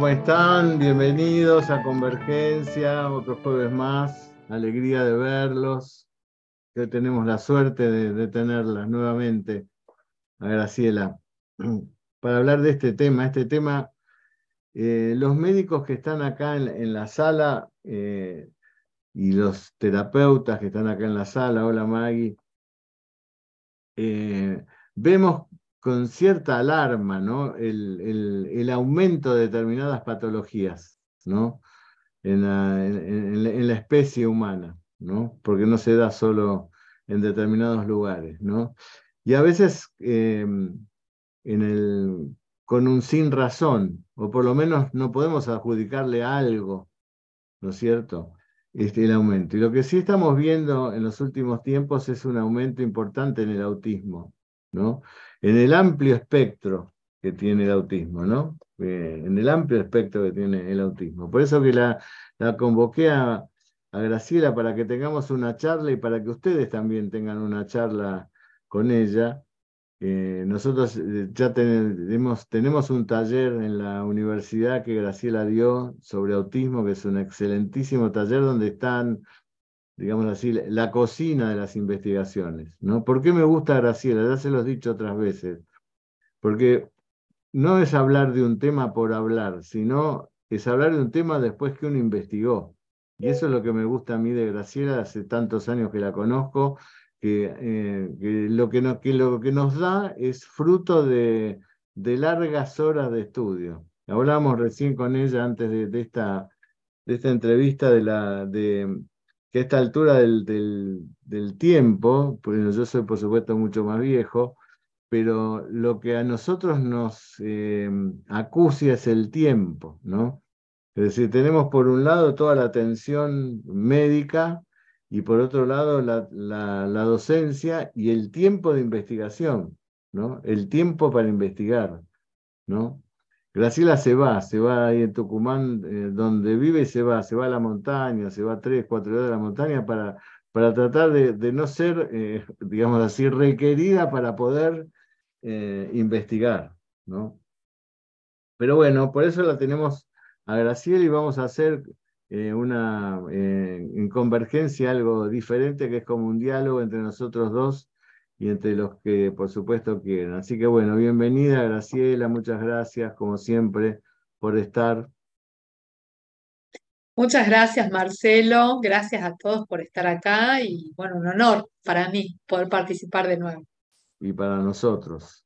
¿Cómo están? Bienvenidos a Convergencia, otro jueves más. Alegría de verlos. Hoy tenemos la suerte de, tenerlas nuevamente a Graciela para hablar de este tema. Este tema, eh, los médicos que están acá en, la sala eh, y los terapeutas que están acá en la sala, hola Maggie, eh, vemos con cierta alarma ¿no? el, aumento de determinadas patologías ¿no? en, la, especie humana, ¿no? porque no se da solo en determinados lugares. ¿no? Y a veces em, en el, con un sin razón, o por lo menos no podemos adjudicarle algo, ¿no es cierto? Este, el aumento. Y lo que sí estamos viendo en los últimos tiempos es un aumento importante en el autismo, ¿no? En el amplio espectro que tiene el autismo, ¿no? Eh, en el amplio espectro que tiene el autismo. Por eso que la, convoqué a, Graciela para que tengamos una charla y para que ustedes también tengan una charla con ella. Eh, nosotros eh, ya tenemos, tenemos un taller en la universidad que Graciela dio sobre autismo, que es un excelentísimo taller donde están digamos así, la cocina de las investigaciones. ¿no? ¿Por qué me gusta Graciela? Ya se los he dicho otras veces. Porque no es hablar de un tema por hablar, sino es hablar de un tema después que uno investigó. Y eso es lo que me gusta a mí de Graciela, hace tantos años que la conozco, que, eh, lo, que, que lo que nos da es fruto de, de largas horas de estudio. Hablábamos recién con ella antes de, esta, de esta entrevista de, la, de, que a esta altura del, del, tiempo, porque yo soy por supuesto mucho más viejo, pero lo que a nosotros nos eh, acucia es el tiempo, ¿no? Es decir, tenemos por un lado toda la atención médica y por otro lado la, la, la, docencia y el tiempo de investigación, ¿no? El tiempo para investigar, ¿no? Graciela se va, se va ahí en Tucumán, eh, donde vive, y se va, se va a la montaña, se va tres, cuatro horas a la montaña para, para tratar de, no ser, eh, digamos así, requerida para poder eh, investigar, ¿no? Pero bueno, por eso la tenemos a Graciela y vamos a hacer una, en convergencia algo diferente, que es como un diálogo entre nosotros dos y entre los que por supuesto quieren. Así que bueno, bienvenida Graciela, muchas gracias como siempre por estar. Muchas gracias Marcelo, gracias a todos por estar acá y bueno, un honor para mí poder participar de nuevo. Y para nosotros.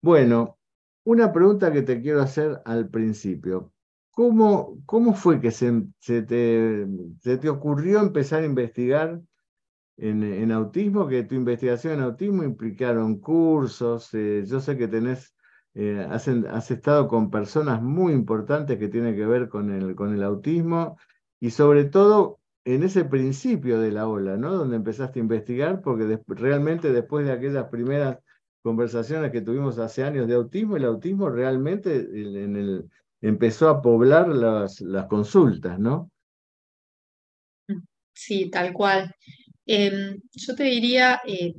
Bueno, una pregunta que te quiero hacer al principio. ¿Cómo, cómo fue que se, se, te, se te ocurrió empezar a investigar en, autismo, que tu investigación en autismo implicaron cursos, eh, yo sé que tenés, eh, has, estado con personas muy importantes que tienen que ver con el, con el autismo y sobre todo en ese principio de la ola, ¿no? Donde empezaste a investigar, porque realmente después de aquellas primeras conversaciones que tuvimos hace años de autismo, el autismo realmente en el, empezó a poblar las, las consultas, ¿no? Sí, tal cual. Em, yo te diría, eh,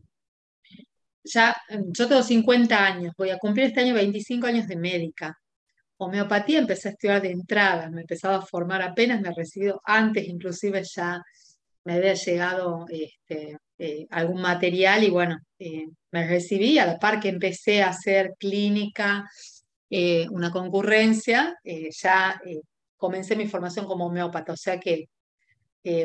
ya, em, yo tengo 50 años, voy a cumplir este año 25 años de médica. Homeopatía empecé a estudiar de entrada, me empezaba a formar apenas, me he recibido antes, inclusive ya me había llegado este, eh, algún material y bueno, eh, me recibí a la par que empecé a hacer clínica, una concurrencia, ya comencé mi formación como homeópata, o sea que,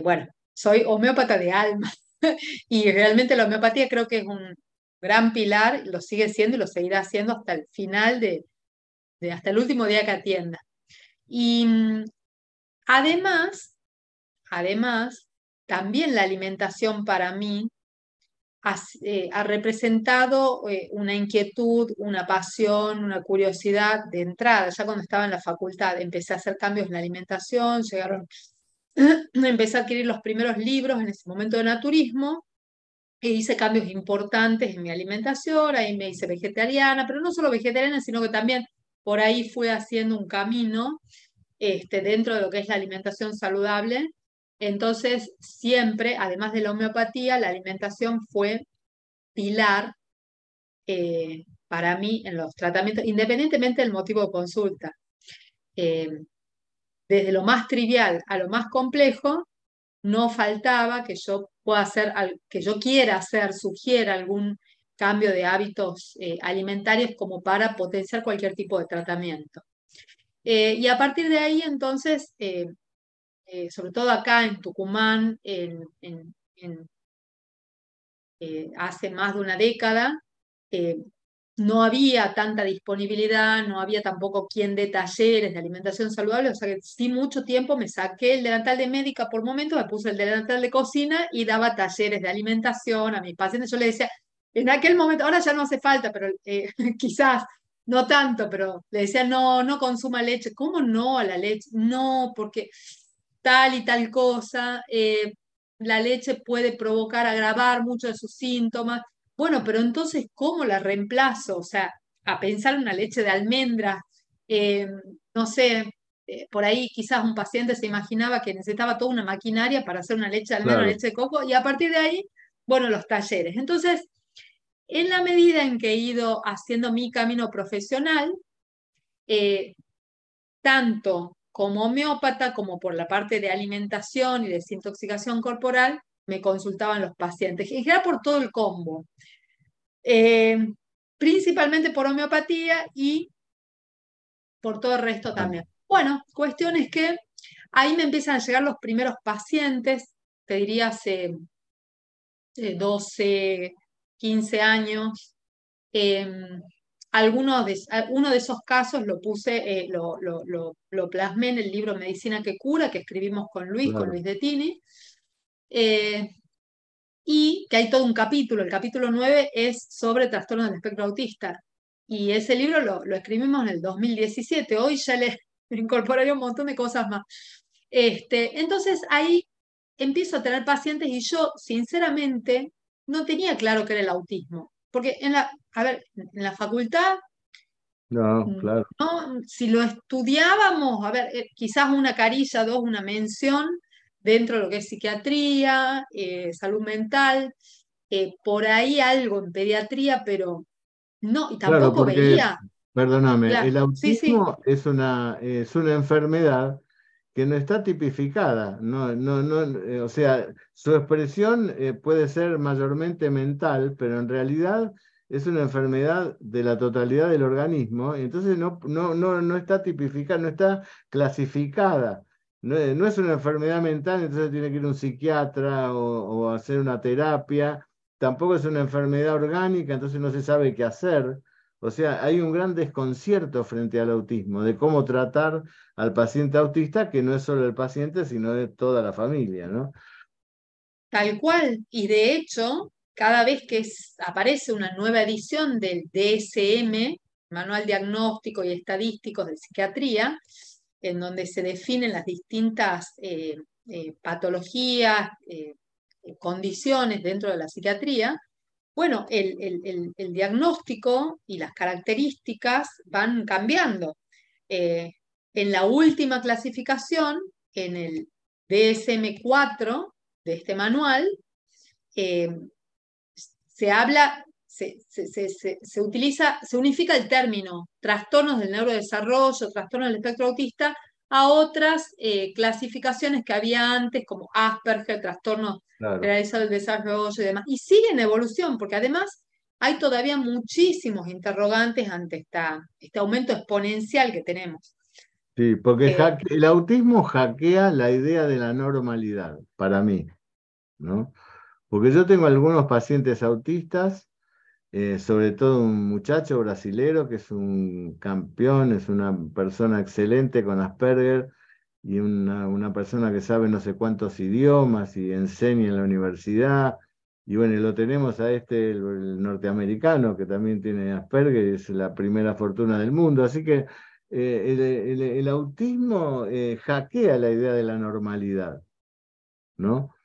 bueno, soy homeópata de alma y realmente la homeopatía creo que es un gran pilar, lo sigue siendo y lo seguirá siendo hasta el final de, hasta el último día que atienda. Y mm, además, además, también la alimentación para mí ha, eh, representado eh, una inquietud, una pasión, una curiosidad de entrada. Ya cuando estaba en la facultad empecé a hacer cambios en la alimentación, llegaron empecé a adquirir los primeros libros en ese momento de naturismo e hice cambios importantes en mi alimentación, ahí me hice vegetariana, pero no solo vegetariana, sino que también por ahí fui haciendo un camino este, dentro de lo que es la alimentación saludable. Entonces, siempre, además de la homeopatía, la alimentación fue pilar eh, para mí en los tratamientos, independientemente del motivo de consulta. eh, desde lo más trivial a lo más complejo, no faltaba que yo pueda hacer, que yo quiera hacer, sugiera algún cambio de hábitos eh, alimentarios como para potenciar cualquier tipo de tratamiento. Eh, y a partir de ahí, entonces, eh, sobre todo acá en Tucumán, hace más de una década, no había tanta disponibilidad, no había tampoco quien dé talleres de alimentación saludable, o sea que sí mucho tiempo me saqué el delantal de médica por momento, me puse el delantal de cocina y daba talleres de alimentación a mis pacientes. Yo le decía, en aquel momento, ahora ya no hace falta, pero eh, quizás no tanto, pero le decía, no, no consuma leche. ¿Cómo no a la leche? No, porque tal y tal cosa, eh, la leche puede provocar, agravar muchos de sus síntomas. Bueno, pero entonces, ¿cómo la reemplazo? O sea, a pensar una leche de almendra, eh, no sé, por ahí quizás un paciente se imaginaba que necesitaba toda una maquinaria para hacer una leche de almendra, una leche de coco, y a partir de ahí, bueno, los talleres. Entonces, en la medida en que he ido haciendo mi camino profesional, eh, tanto como homeópata como por la parte de alimentación y desintoxicación corporal, me consultaban los pacientes, en general por todo el combo, eh, principalmente por homeopatía y por todo el resto también. Bueno, cuestión es que ahí me empiezan a llegar los primeros pacientes, te diría hace 12, 15 años. Em, algunos de, uno de esos casos lo puse, eh, lo, lo, plasmé en el libro Medicina que cura, que escribimos con Luis, con Luis de Tini, eh, y que hay todo un capítulo, el capítulo 9 es sobre trastornos del espectro autista, y ese libro lo, escribimos en el 2017, hoy ya le incorporé un montón de cosas más. Este, entonces ahí empiezo a tener pacientes y yo, sinceramente, no tenía claro que era el autismo. Porque en la, a ver, en la facultad, no, mm, claro. si lo estudiábamos, a ver, eh, quizás una carilla, dos, una mención dentro de lo que es psiquiatría, eh, salud mental, eh, por ahí algo en pediatría, pero no, y tampoco veía. Perdóname, el autismo Es, una, es una enfermedad que no está tipificada. No, no, no, eh, o sea, su expresión eh, puede ser mayormente mental, pero en realidad es una enfermedad de la totalidad del organismo, y entonces no, no, no, no está tipificada, no está clasificada. No, es una enfermedad mental, entonces tiene que ir un psiquiatra o, o hacer una terapia. Tampoco es una enfermedad orgánica, entonces no se sabe qué hacer. O sea, hay un gran desconcierto frente al autismo, de cómo tratar al paciente autista, que no es solo el paciente, sino de toda la familia, ¿no? Tal cual. Y de hecho, cada vez que aparece una nueva edición del DSM, Manual Diagnóstico y Estadístico de Psiquiatría, en donde se definen las distintas eh, eh, patologías, eh, condiciones dentro de la psiquiatría, bueno, el, diagnóstico y las características van cambiando. En la última clasificación, en el DSM-4 de este manual, se habla, se, utiliza, se unifica el término trastornos del neurodesarrollo, trastornos del espectro autista, a otras eh, clasificaciones que había antes, como Asperger, trastorno generalizado del desarrollo y demás. Y sigue en evolución, porque además hay todavía muchísimos interrogantes ante esta, este aumento exponencial que tenemos. Sí, porque eh, el autismo hackea la idea de la normalidad, para mí, ¿no? Porque yo tengo algunos pacientes autistas eh, sobre todo un muchacho brasilero que es un campeón, es una persona excelente con Asperger y una, una persona que sabe no sé cuántos idiomas y enseña en la universidad. Y bueno, lo tenemos a este, el, norteamericano, que también tiene Asperger es la primera fortuna del mundo. Así que eh, el, autismo eh, hackea la idea de la normalidad, ¿no?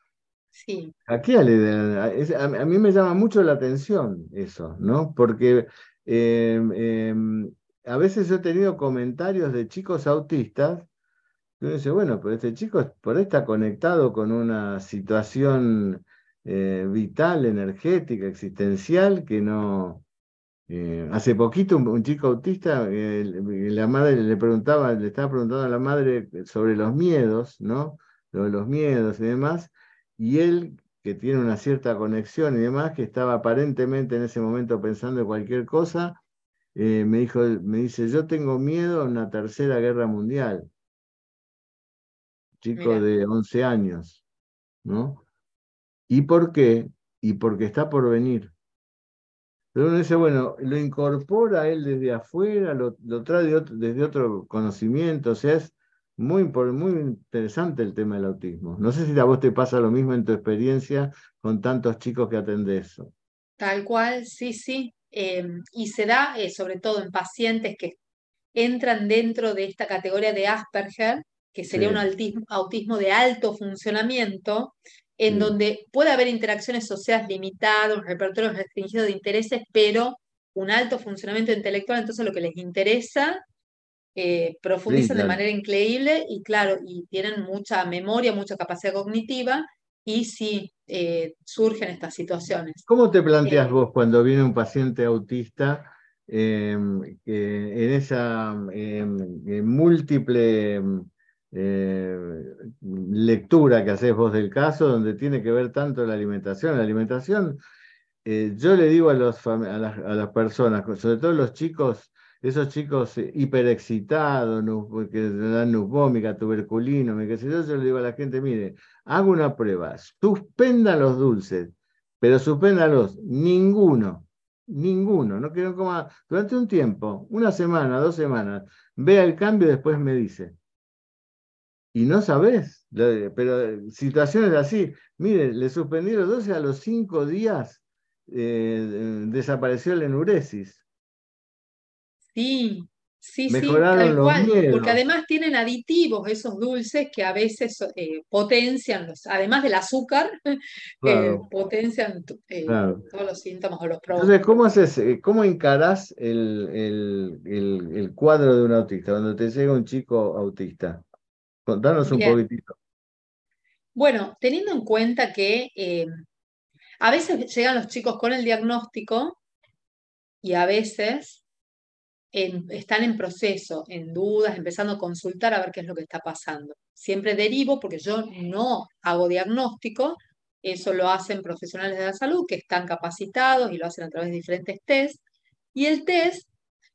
Aquí a, mí me llama mucho la atención eso, ¿no? Porque em, em, a veces he tenido comentarios de chicos autistas que uno dice, bueno, pero este chico por ahí está conectado con una situación eh, vital, energética, existencial, que no, Eh, hace poquito un, chico autista, la madre le preguntaba, le estaba preguntando a la madre sobre los miedos, ¿no? Los, miedos y demás, y él, que tiene una cierta conexión y demás, que estaba aparentemente en ese momento pensando en cualquier cosa, eh, me, dijo, me dice, yo tengo miedo a una tercera guerra mundial. Chico de 11 años, ¿no? ¿Y por qué? Y porque está por venir. Pero uno dice, bueno, lo incorpora él desde afuera, lo, trae desde otro conocimiento, o sea, es muy, muy interesante el tema del autismo. No sé si a vos te pasa lo mismo en tu experiencia con tantos chicos que atendés. Tal cual, sí, sí. Em, y se da eh, sobre todo en pacientes que entran dentro de esta categoría de Asperger, que sería un autismo de alto funcionamiento, en donde puede haber interacciones sociales limitadas, un repertorio restringido de intereses, pero un alto funcionamiento intelectual, entonces lo que les interesa, eh, profundizan de manera increíble y claro, y tienen mucha memoria, mucha capacidad cognitiva, y sí eh, surgen estas situaciones. ¿Cómo te planteas eh, vos cuando viene un paciente autista em, en esa em, múltiple eh, lectura que haces vos del caso, donde tiene que ver tanto la alimentación. La alimentación, yo le digo a, los, a, las, personas, sobre todo los chicos, esos chicos hiperexcitados, que dan nubómica, tuberculino, sé yo, le digo a la gente, mire, hago una prueba, suspenda los dulces, pero suspéndalos, ninguno, ninguno, no quiero comer durante un tiempo, una semana, dos semanas, vea el cambio y después me dice y no sabes, pero situaciones así. Mire, le suspendí los 12 a los 5 días eh, desapareció la enuresis. Sí, sí, sí, tal cual, porque además tienen aditivos esos dulces que a veces eh, potencian, los, además del azúcar, eh, potencian todos los síntomas o los problemas. Entonces, ¿cómo, haces, cómo encarás el, el, el cuadro de un autista cuando te llega un chico autista? Contanos un poquitito. Bueno, teniendo en cuenta que eh, a veces llegan los chicos con el diagnóstico y a veces están en proceso, en dudas, empezando a consultar a ver qué es lo que está pasando. Siempre derivo porque yo no hago diagnóstico, eso lo hacen profesionales de la salud que están capacitados y lo hacen a través de diferentes test. Y el test,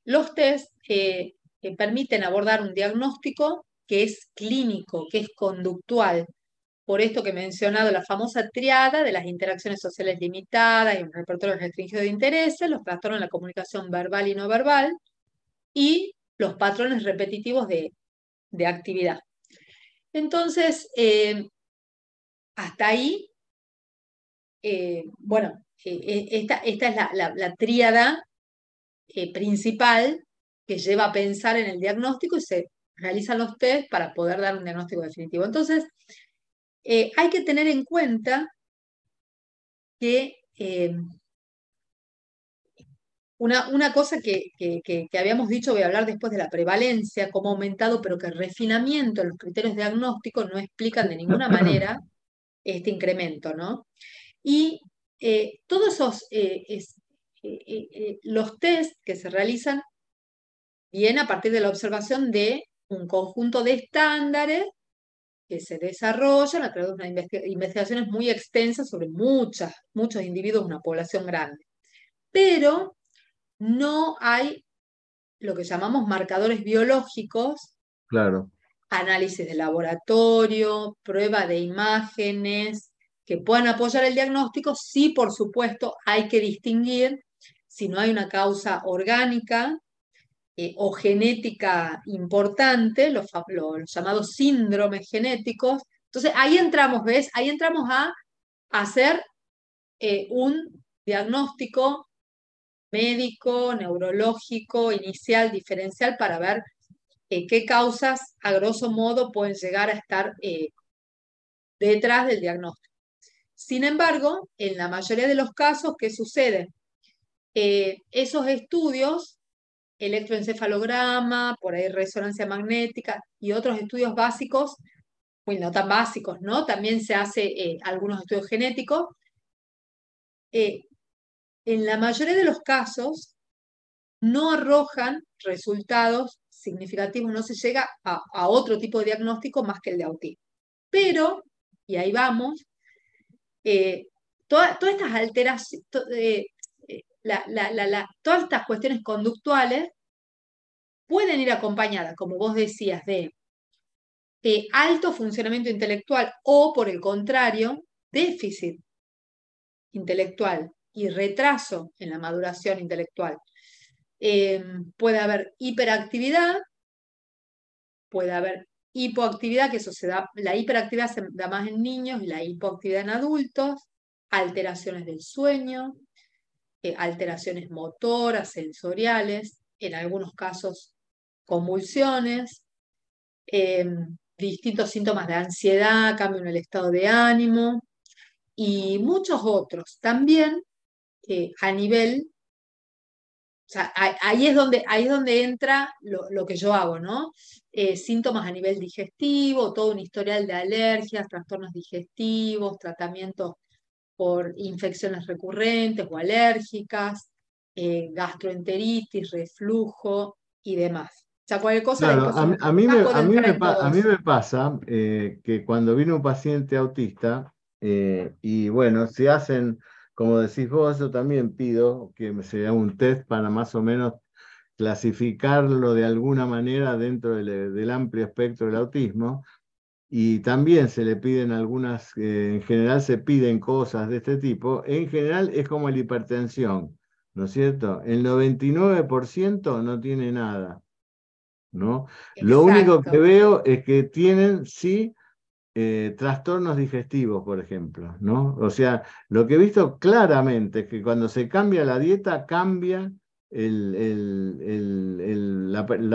los test eh, permiten abordar un diagnóstico que es clínico, que es conductual. Por esto que he mencionado, la famosa triada de las interacciones sociales limitadas y un repertorio restringido de intereses, los trastornos de la comunicación verbal y no verbal, y los patrones repetitivos de, actividad. Entonces, eh, hasta ahí, eh, bueno, eh, esta, esta, es la, la tríada principal que lleva a pensar en el diagnóstico y se realizan los test para poder dar un diagnóstico definitivo. Entonces, hay que tener en cuenta que una, una, cosa que, que, habíamos dicho, voy a hablar después de la prevalencia, cómo ha aumentado, pero que el refinamiento en los criterios diagnósticos no explican de ninguna manera este incremento, ¿no? Y eh, todos esos, los test que se realizan vienen a partir de la observación de un conjunto de estándares que se desarrollan a través de unas investigaciones muy extensas sobre muchas, muchos individuos, una población grande. Pero no hay lo que llamamos marcadores biológicos, claro. análisis de laboratorio, prueba de imágenes, que puedan apoyar el diagnóstico. Sí, por supuesto, hay que distinguir si no hay una causa orgánica eh, o genética importante, los, llamados síndromes genéticos. Entonces ahí entramos, ¿ves? Ahí entramos a hacer eh, un diagnóstico médico, neurológico, inicial, diferencial, para ver eh, qué causas, a grosso modo, pueden llegar a estar detrás del diagnóstico. Sin embargo, en la mayoría de los casos, ¿qué sucede? esos estudios electroencefalograma, por ahí resonancia magnética y otros estudios básicos, bueno, no tan básicos, ¿no? También se hace eh, algunos estudios genéticos. En la mayoría de los casos, no arrojan resultados significativos, no se llega a, otro tipo de diagnóstico más que el de autismo. Pero, y ahí vamos, eh, todas estas alteraciones, eh, eh, todas estas cuestiones conductuales pueden ir acompañadas, como vos decías, de alto funcionamiento intelectual o, por el contrario, déficit intelectual y retraso en la maduración intelectual. Eh, puede haber hiperactividad, puede haber hipoactividad, que eso se da, la hiperactividad se da más en niños y la hipoactividad en adultos, alteraciones del sueño, eh, alteraciones motoras, sensoriales, en algunos casos convulsiones, em, distintos síntomas de ansiedad, cambio en el estado de ánimo y muchos otros. También eh, a nivel o sea, ahí es donde, ahí es donde entra lo, que yo hago, ¿no? Eh, síntomas a nivel digestivo, todo un historial de alergias, trastornos digestivos, tratamientos por infecciones recurrentes o alérgicas, eh, gastroenteritis, reflujo y demás. O sea, cualquier cosa. a, mí me, a, mí me, pasa eh, que cuando viene un paciente autista, y bueno, se hacen como decís vos, yo también pido que se haga un test para más o menos clasificarlo de alguna manera dentro del, amplio espectro del autismo. Y también se le piden algunas, eh, en general se piden cosas de este tipo. En general es como la hipertensión, ¿no es cierto? El 99% no tiene nada, ¿no? Lo único que veo es que tienen, sí, eh, trastornos digestivos, por ejemplo, ¿no? O sea, lo que he visto claramente es que cuando se cambia la dieta, cambia la,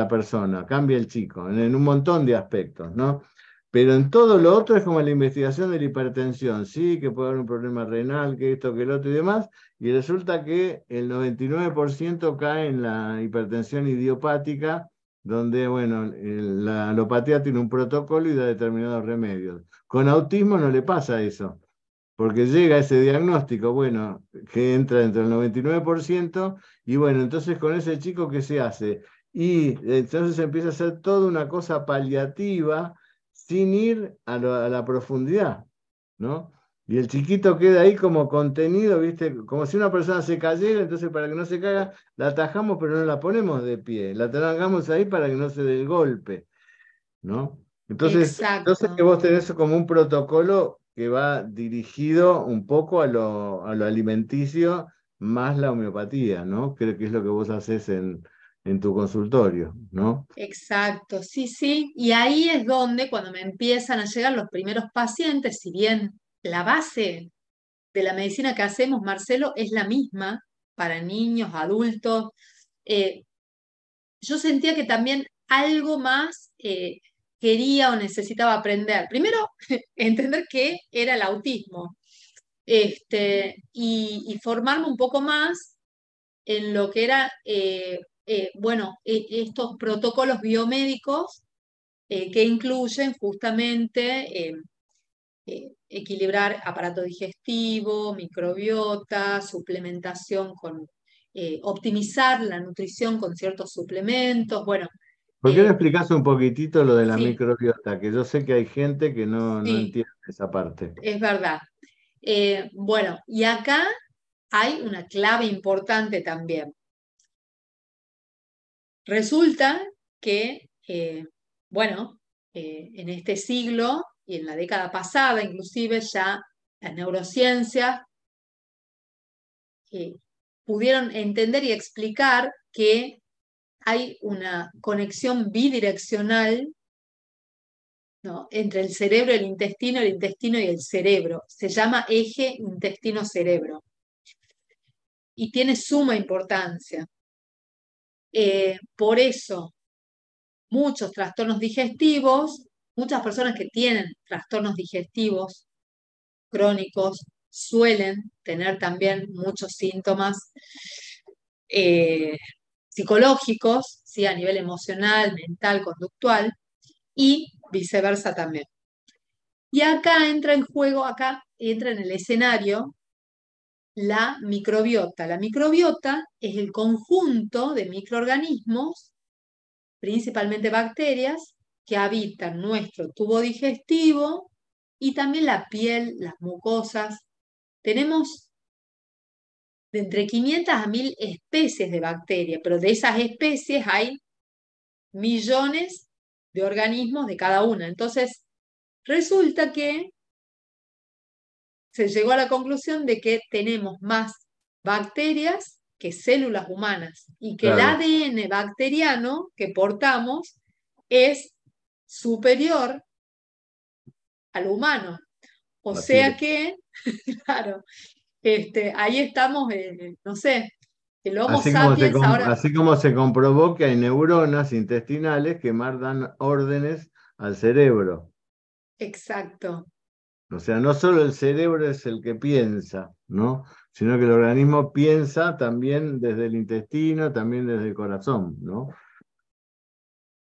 persona, cambia el chico, en, un montón de aspectos, ¿no? Pero en todo lo otro es como la investigación de la hipertensión, sí, que puede haber un problema renal, que esto, que el otro y demás, y resulta que el 99% cae en la hipertensión idiopática, donde, bueno, la alopatía tiene un protocolo y da determinados remedios. Con autismo no le pasa eso, porque llega ese diagnóstico, bueno, que entra dentro del 99%, y bueno, entonces con ese chico, ¿qué se hace? Y entonces empieza a hacer toda una cosa paliativa sin ir a, a la profundidad, ¿no? Y el chiquito queda ahí como contenido, ¿viste? Como si una persona se cayera, entonces para que no se caiga, la atajamos, pero no la ponemos de pie. La tragamos ahí para que no se dé el golpe, ¿no? Entonces, entonces que vos tenés como un protocolo que va dirigido un poco a lo, a lo alimenticio más la homeopatía, ¿no? Creo que es lo que vos haces en, en tu consultorio, ¿no? Exacto, sí, sí. Y ahí es donde cuando me empiezan a llegar los primeros pacientes, si bien la base de la medicina que hacemos, Marcelo, es la misma para niños, adultos. Eh, yo sentía que también algo más eh, quería o necesitaba aprender. Primero, entender qué era el autismo este, y, formarme un poco más en lo que era, eh, bueno, e, estos protocolos biomédicos que incluyen justamente eh, equilibrar aparato digestivo, microbiota, suplementación con, eh, optimizar la nutrición con ciertos suplementos, bueno. ¿Por qué no eh, explicas un poquitito lo de la microbiota? Que yo sé que hay gente que no, entiende esa parte. Es verdad. bueno, y acá hay una clave importante también. Resulta que, bueno, en este siglo y en la década pasada inclusive ya las neurociencias eh, pudieron entender y explicar que hay una conexión bidireccional entre el cerebro, el intestino, el intestino y el cerebro. Se llama eje intestino-cerebro. Y tiene suma importancia. Eh, por eso, muchos trastornos digestivos Muchas personas que tienen trastornos digestivos crónicos suelen tener también muchos síntomas eh, psicológicos, ¿sí? a nivel emocional, mental, conductual, y viceversa también. Y acá entra en juego, acá entra en el escenario la microbiota. La microbiota es el conjunto de microorganismos, principalmente bacterias, que habitan nuestro tubo digestivo y también la piel, las mucosas. Tenemos de entre 500 a 1000 especies de bacterias, pero de esas especies hay millones de organismos de cada una. Entonces, resulta que se llegó a la conclusión de que tenemos más bacterias que células humanas y que el ADN bacteriano que portamos es superior al humano. O sea que, claro, este, ahí estamos, eh, no sé, el Homo así sapiens como ahora... Así como se comprobó que hay neuronas intestinales que mandan órdenes al cerebro. Exacto. O sea, no solo el cerebro es el que piensa, ¿no? Sino que el organismo piensa también desde el intestino, también desde el corazón, ¿no?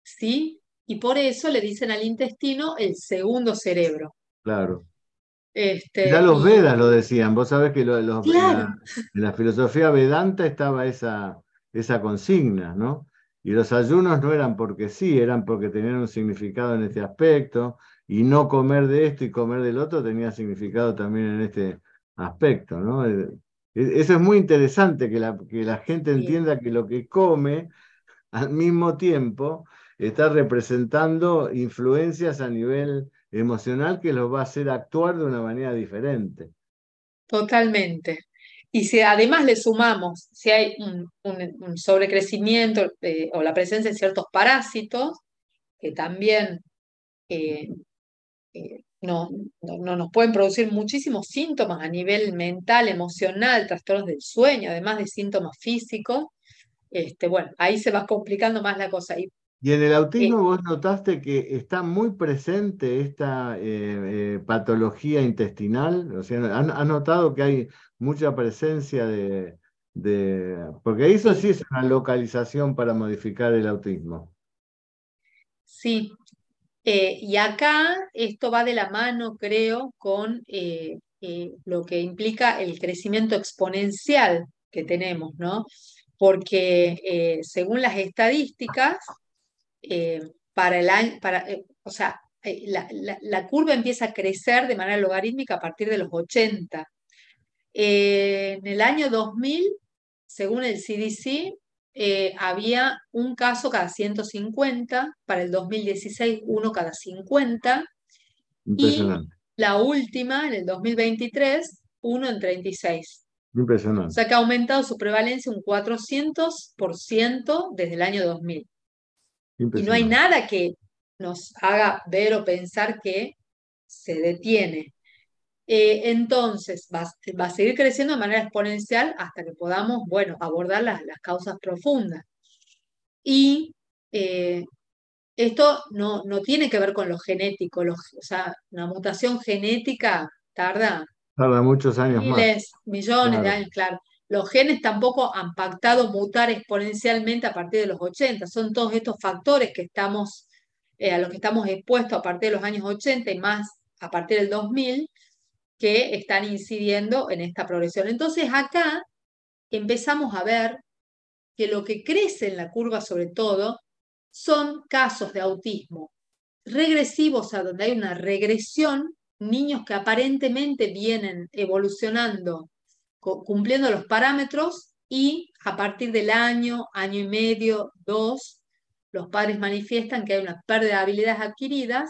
Sí, y por eso le dicen al intestino el segundo cerebro. Claro. Este, ya los Vedas lo decían, vos sabés que en, la, filosofía Vedanta estaba esa, esa consigna, ¿no? Y los ayunos no eran porque sí, eran porque tenían un significado en este aspecto, y no comer de esto y comer del otro tenía significado también en este aspecto, ¿no? Eh, e, eso es muy interesante, que la, que la gente entienda que lo que come al mismo tiempo está representando influencias a nivel emocional que los va a hacer actuar de una manera diferente. Totalmente. Y si además le sumamos, si hay un, sobrecrecimiento eh, o la presencia de ciertos parásitos, que también eh, eh, no, no, nos pueden producir muchísimos síntomas a nivel mental, emocional, trastornos del sueño, además de síntomas físicos, este, bueno, ahí se va complicando más la cosa. Y y en el autismo vos notaste que está muy presente esta eh, eh, patología intestinal, o sea, ¿han, notado que hay mucha presencia de, porque eso sí es una localización para modificar el autismo. Sí, eh, y acá esto va de la mano, creo, con lo que implica el crecimiento exponencial que tenemos, ¿no? Porque según las estadísticas, eh, para el año, para, eh, o sea, eh, la, curva empieza a crecer de manera logarítmica a partir de los 80. en el año 2000, según el CDC, había un caso cada 150, para el 2016 uno cada 50, y la última, en el 2023, uno en 36. Impresionante. O sea que ha aumentado su prevalencia un 400% desde el año 2000. Y no hay nada que nos haga ver o pensar que se detiene. Eh, entonces, va, a seguir creciendo de manera exponencial hasta que podamos, bueno, abordar las, causas profundas. Y eh, esto no, no, tiene que ver con lo genético, o sea, una mutación genética tarda... Tarda muchos años miles, millones de años, claro los genes tampoco han pactado mutar exponencialmente a partir de los 80. Son todos estos factores que estamos, eh, a los que estamos expuestos a partir de los años 80 y más a partir del 2000 que están incidiendo en esta progresión. Entonces acá empezamos a ver que lo que crece en la curva sobre todo son casos de autismo regresivos a donde hay una regresión, niños que aparentemente vienen evolucionando cumpliendo los parámetros y a partir del año, año y medio, dos, los padres manifiestan que hay una pérdida de habilidades adquiridas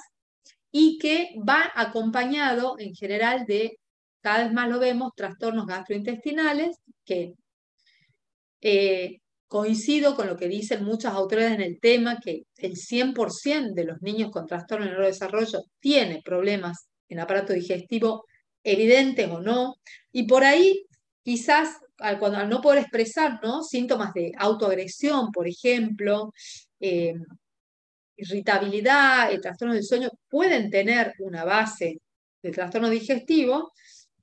y que va acompañado en general de, cada vez más lo vemos, trastornos gastrointestinales, que eh, coincido con lo que dicen muchas autoridades en el tema, que el 100% de los niños con trastorno de neurodesarrollo tiene problemas en aparato digestivo evidentes o no, y por ahí quizás al, no poder expresar ¿no? síntomas de autoagresión, por ejemplo, eh, irritabilidad, el trastorno del sueño, pueden tener una base de trastorno digestivo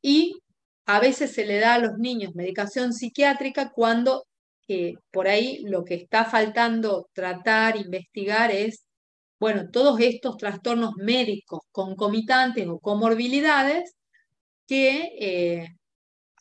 y a veces se le da a los niños medicación psiquiátrica cuando eh, por ahí lo que está faltando tratar, investigar es, bueno, todos estos trastornos médicos concomitantes o comorbilidades que eh,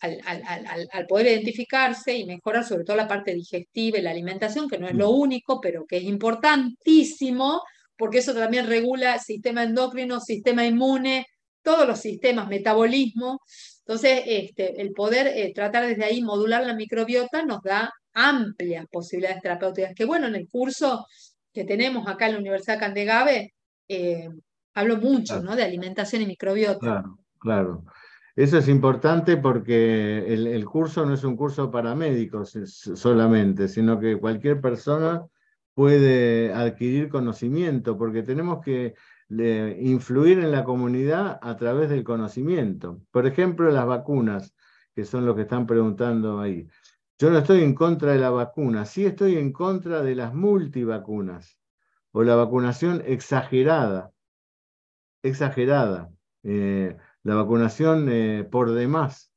al, poder identificarse y mejorar sobre todo la parte digestiva y la alimentación, que no es lo mm. único, pero que es importantísimo, porque eso también regula sistema endocrino, sistema inmune, todos los sistemas, metabolismo. Entonces, este, el poder eh, tratar desde ahí, modular la microbiota, nos da amplias posibilidades terapéuticas. Que bueno, en el curso que tenemos acá en la Universidad Candegave, eh, hablo mucho ¿no? de alimentación y microbiota. Claro, claro. Eso es importante porque el, curso no es un curso para médicos solamente, sino que cualquier persona puede adquirir conocimiento, porque tenemos que influir en la comunidad a través del conocimiento. Por ejemplo, las vacunas, que son lo que están preguntando ahí. Yo no estoy en contra de la vacuna, sí estoy en contra de las multivacunas o la vacunación exagerada. Exagerada. Eh, la vacunación eh, por demás,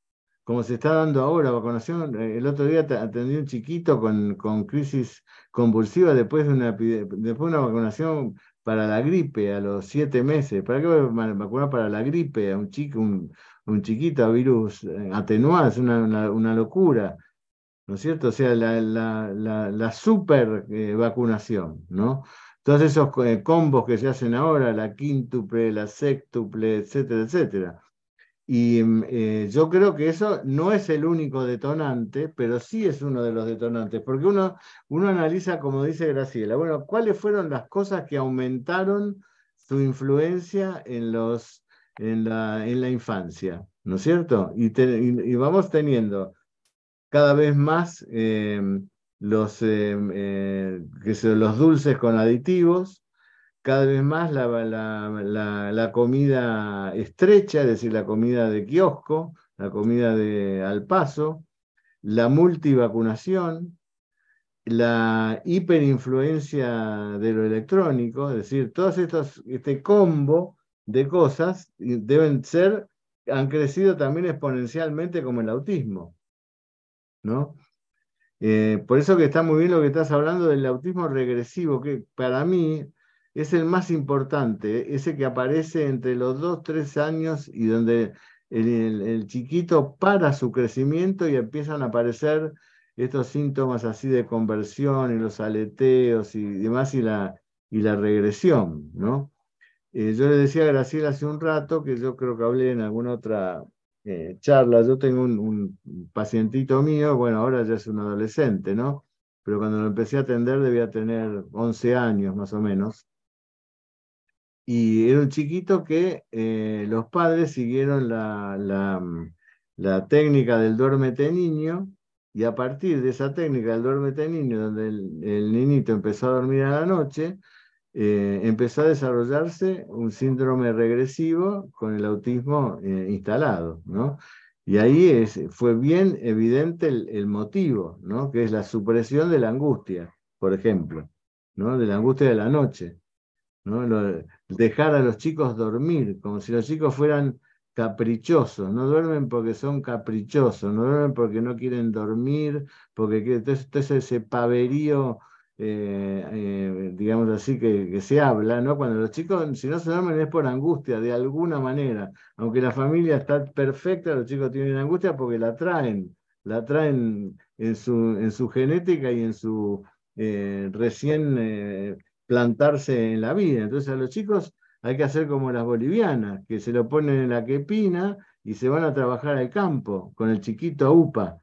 como se está dando ahora, vacunación, eh, el otro día atendí un chiquito con, crisis convulsiva después de, una, después de una vacunación para la gripe a los siete meses. ¿Para qué vacunar para la gripe a un chico, un, un chiquito a virus eh, atenuado? Es una, una, locura. ¿No es cierto? O sea, la, la super vacunación, ¿no? Todos esos eh, combos que se hacen ahora, la quíntuple, la sextuple, etcétera, etcétera. Y mm, eh, yo creo que eso no es el único detonante, pero sí es uno de los detonantes, porque uno, uno analiza, como dice Graciela, bueno, ¿cuáles fueron las cosas que aumentaron su influencia en, los, en, la, en la infancia? ¿No es cierto? Y, vamos teniendo cada vez más eh, los, eh, eh, que los dulces con aditivos, cada vez más la, la, comida estrecha, es decir, la comida de kiosco, la comida de al paso, la multivacunación, la hiperinfluencia de lo electrónico, es decir, todos estos, este combo de cosas deben ser, han crecido también exponencialmente como el autismo, ¿no? Eh, por eso que está muy bien lo que estás hablando del autismo regresivo, que para mí es el más importante, ese que aparece entre los 2, 3 años y donde el, chiquito para su crecimiento y empiezan a aparecer estos síntomas así de conversión y los aleteos y demás y la, y la regresión, ¿no? Eh, yo le decía a Graciela hace un rato que yo creo que hablé en alguna otra eh, charlas. Yo tengo un, pacientito mío, bueno, ahora ya es un adolescente, ¿no? Pero cuando lo empecé a atender debía tener 11 años más o menos. Y era un chiquito que eh, los padres siguieron la, la, técnica del duérmete niño y a partir de esa técnica del duérmete niño, donde el, el empezó a dormir a la noche, eh, empezó a desarrollarse un síndrome regresivo con el autismo eh, instalado, ¿no? Y ahí fue bien evidente el, motivo, ¿no? Que es la supresión de la angustia, por ejemplo, ¿no? De la angustia de la noche, ¿no? dejar a los chicos dormir, como si los chicos fueran caprichosos, no duermen porque son caprichosos, no duermen porque no quieren dormir, porque entonces ese paverío eh, eh, digamos así, que, se habla, ¿no? Cuando los chicos, si no se duermen es por angustia, de alguna manera. Aunque la familia está perfecta, los chicos tienen angustia porque la traen, la traen en su, en su genética y en su eh, recién plantarse en la vida. Entonces a los chicos hay que hacer como las bolivianas, que se lo ponen en la quepina y se van a trabajar al campo con el chiquito UPA.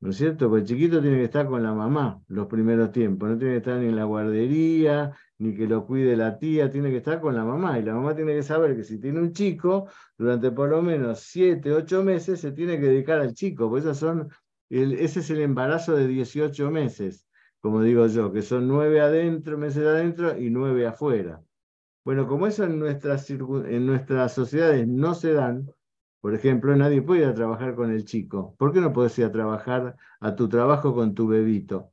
¿No es cierto? Porque el chiquito tiene que estar con la mamá los primeros tiempos, no tiene que estar ni en la guardería, ni que lo cuide la tía, tiene que estar con la mamá. Y la mamá tiene que saber que si tiene un chico, durante por lo menos siete, ocho meses se tiene que dedicar al chico, porque son, ese es el embarazo de 18 meses, como digo yo, que son nueve adentro, meses adentro y nueve afuera. Bueno, como eso en nuestras, en nuestras sociedades no se dan, por ejemplo, nadie puede ir a trabajar con el chico. ¿Por qué no puedes ir a trabajar a tu trabajo con tu bebito?